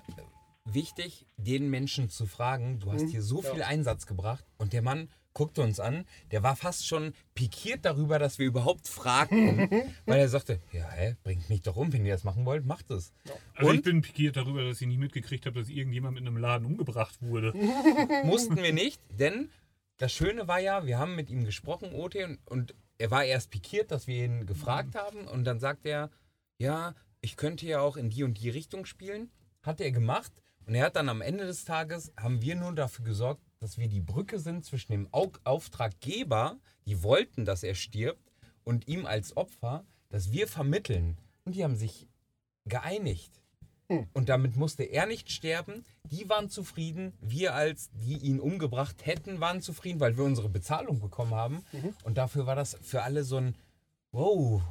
wichtig, den Menschen zu fragen, du hast hier so viel Einsatz gebracht und der Mann guckte uns an, der war fast schon pikiert darüber, dass wir überhaupt fragten, weil er sagte, ja, hä, bringt mich doch um, wenn ihr das machen wollt, macht es. Also ich Und? bin pikiert darüber, dass ich nicht mitgekriegt habe, dass irgendjemand in einem Laden umgebracht wurde. mussten wir nicht, denn das Schöne war ja, wir haben mit ihm gesprochen, OT, und, und er war erst pikiert, dass wir ihn gefragt haben und dann sagt er, ja, ich könnte ja auch in die und die Richtung spielen. Hat er gemacht und er hat dann am Ende des Tages, haben wir nur dafür gesorgt, dass wir die Brücke sind zwischen dem Au Auftraggeber, die wollten, dass er stirbt, und ihm als Opfer, dass wir vermitteln. Und die haben sich geeinigt. Und damit musste er nicht sterben. Die waren zufrieden. Wir als die ihn umgebracht hätten, waren zufrieden, weil wir unsere Bezahlung bekommen haben. Und dafür war das für alle so ein Wow,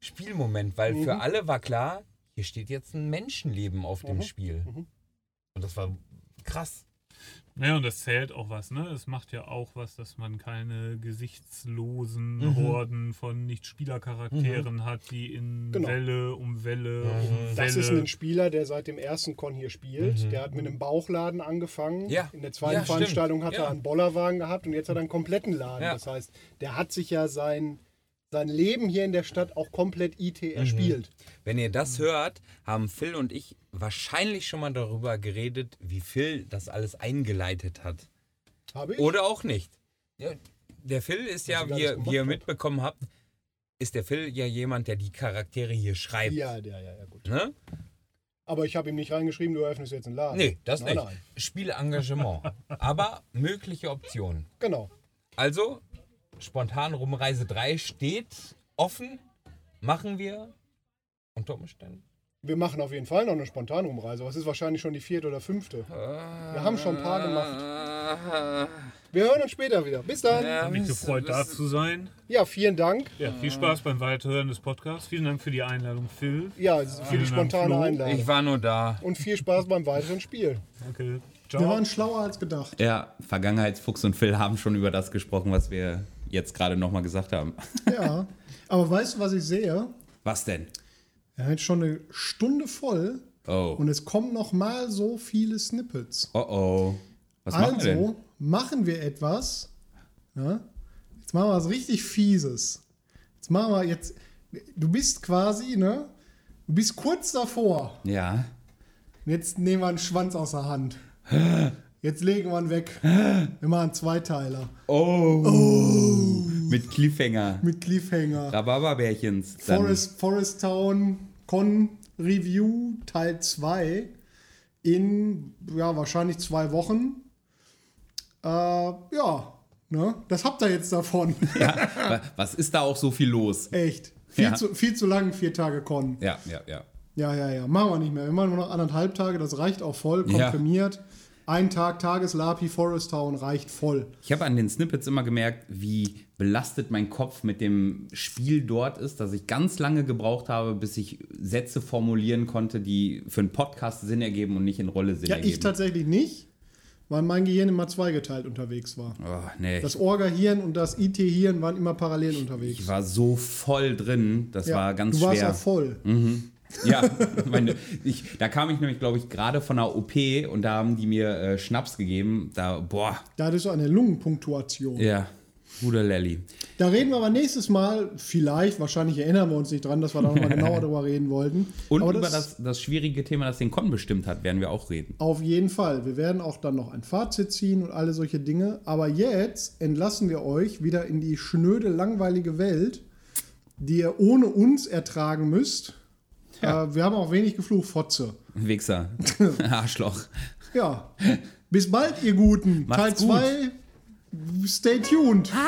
Spielmoment, weil für alle war klar, hier steht jetzt ein Menschenleben auf dem Spiel. Und das war krass. Naja, und das zählt auch was, ne? Es macht ja auch was, dass man keine gesichtslosen Horden von Nicht-Spielercharakteren hat, die in Genau. Welle um Welle um Das Welle. ist ein Spieler, der seit dem ersten Con hier spielt. Der hat mit einem Bauchladen angefangen. Mhm. Ja. In der zweiten Ja, stimmt. Veranstaltung hat Ja. er einen Bollerwagen gehabt und jetzt hat er einen kompletten Laden. Ja. Das heißt, der hat sich ja sein, sein Leben hier in der Stadt auch komplett IT Mhm. erspielt. Wenn ihr das hört, haben Phil und ich wahrscheinlich schon mal darüber geredet, wie Phil das alles eingeleitet hat. Habe ich? Oder auch nicht. Ja, der Phil ist ja, wie, ihr- wie ihr mitbekommen habt, ist der Phil ja jemand, der die Charaktere hier schreibt. ja, der, ja, ja, gut. Ne? Aber ich habe ihm nicht reingeschrieben, du eröffnest jetzt einen Laden. Nee, das nein, nicht. Nein. Spielengagement. Aber mögliche Optionen. Genau. Also, spontan Rumreise 3 steht offen. Machen wir unter Umständen. Wir machen auf jeden Fall noch eine Spontanumreise. aber es ist wahrscheinlich schon die vierte oder fünfte. Wir haben schon ein paar gemacht. Wir hören uns später wieder. Bis dann. Ja, Hat mich gefreut, da zu sein. vielen Dank. Ja, viel Spaß beim Weiterhören des Podcasts. Vielen Dank für die Einladung, Phil. Ja, für die spontane. Einladung. Ich war nur da. Und viel Spaß beim weiteren Spiel. Danke. Wir Ciao. waren schlauer als gedacht. Ja, Vergangenheitsfuchs und Phil haben schon über das gesprochen, was wir jetzt gerade nochmal gesagt haben. Ja. Aber weißt du, was ich sehe? Was denn? Haben jetzt schon eine Stunde voll Oh. und es kommen noch mal so viele Snippets. Oh oh. Was machen wir denn? Also machen wir etwas. Ja? Jetzt machen wir was richtig Fieses. Jetzt machen wir jetzt. Du bist quasi, ne? Du bist kurz davor. Ja. Jetzt nehmen wir einen Schwanz aus der Hand. Jetzt legen wir ihn weg. Wir machen Zweiteiler. Oh. Mit Cliffhanger. Mit Cliffhanger. Rhabarberbärchens. Forest, Forest Town, Con Review Teil 2 in ja, wahrscheinlich zwei Wochen. Äh, ja, ne? Das habt ihr jetzt davon. Ja, wa- was ist da auch so viel los? Echt. Viel, Ja. zu, viel zu lang, vier Tage Con. Ja, ja, ja. Ja, ja, ja. Machen wir nicht mehr. Wir machen nur noch anderthalb Tage, das reicht auch voll, Ja. Ein Tag Tageslapi Forest Town reicht voll. Ich habe an den Snippets immer gemerkt, wie belastet mein Kopf mit dem Spiel dort ist, dass ich ganz lange gebraucht habe, bis ich Sätze formulieren konnte, die für einen Podcast Sinn ergeben und nicht in Rolle Sinn Ja, ergeben. ich tatsächlich nicht, weil mein Gehirn immer zweigeteilt unterwegs war. Oh, nee, Das Orga-Hirn und das IT-Hirn waren immer parallel unterwegs. ich war so voll drin, das ja, war ganz du warst schwer. auch voll. Ja, meine, ich, da kam ich nämlich, glaube ich, gerade von der OP und da haben die mir äh, Schnaps gegeben. Da, boah, Da hattest du eine Lungenpunktuation. ja, guter Lelly. Da reden wir aber nächstes Mal, vielleicht, wahrscheinlich erinnern wir uns nicht dran, dass wir da nochmal genauer drüber reden wollten. Und aber über das, das schwierige Thema, das den Con bestimmt hat, werden wir auch reden. Auf jeden Fall. Wir werden auch dann noch ein Fazit ziehen und alle solche Dinge. Aber jetzt entlassen wir euch wieder in die schnöde, langweilige Welt, die ihr ohne uns ertragen müsst. Ja. Äh, wir haben auch wenig geflucht, Fotze. Wichser, Arschloch. Ja. Bis bald, ihr Guten. Macht's Teil gut. 2. Stay tuned.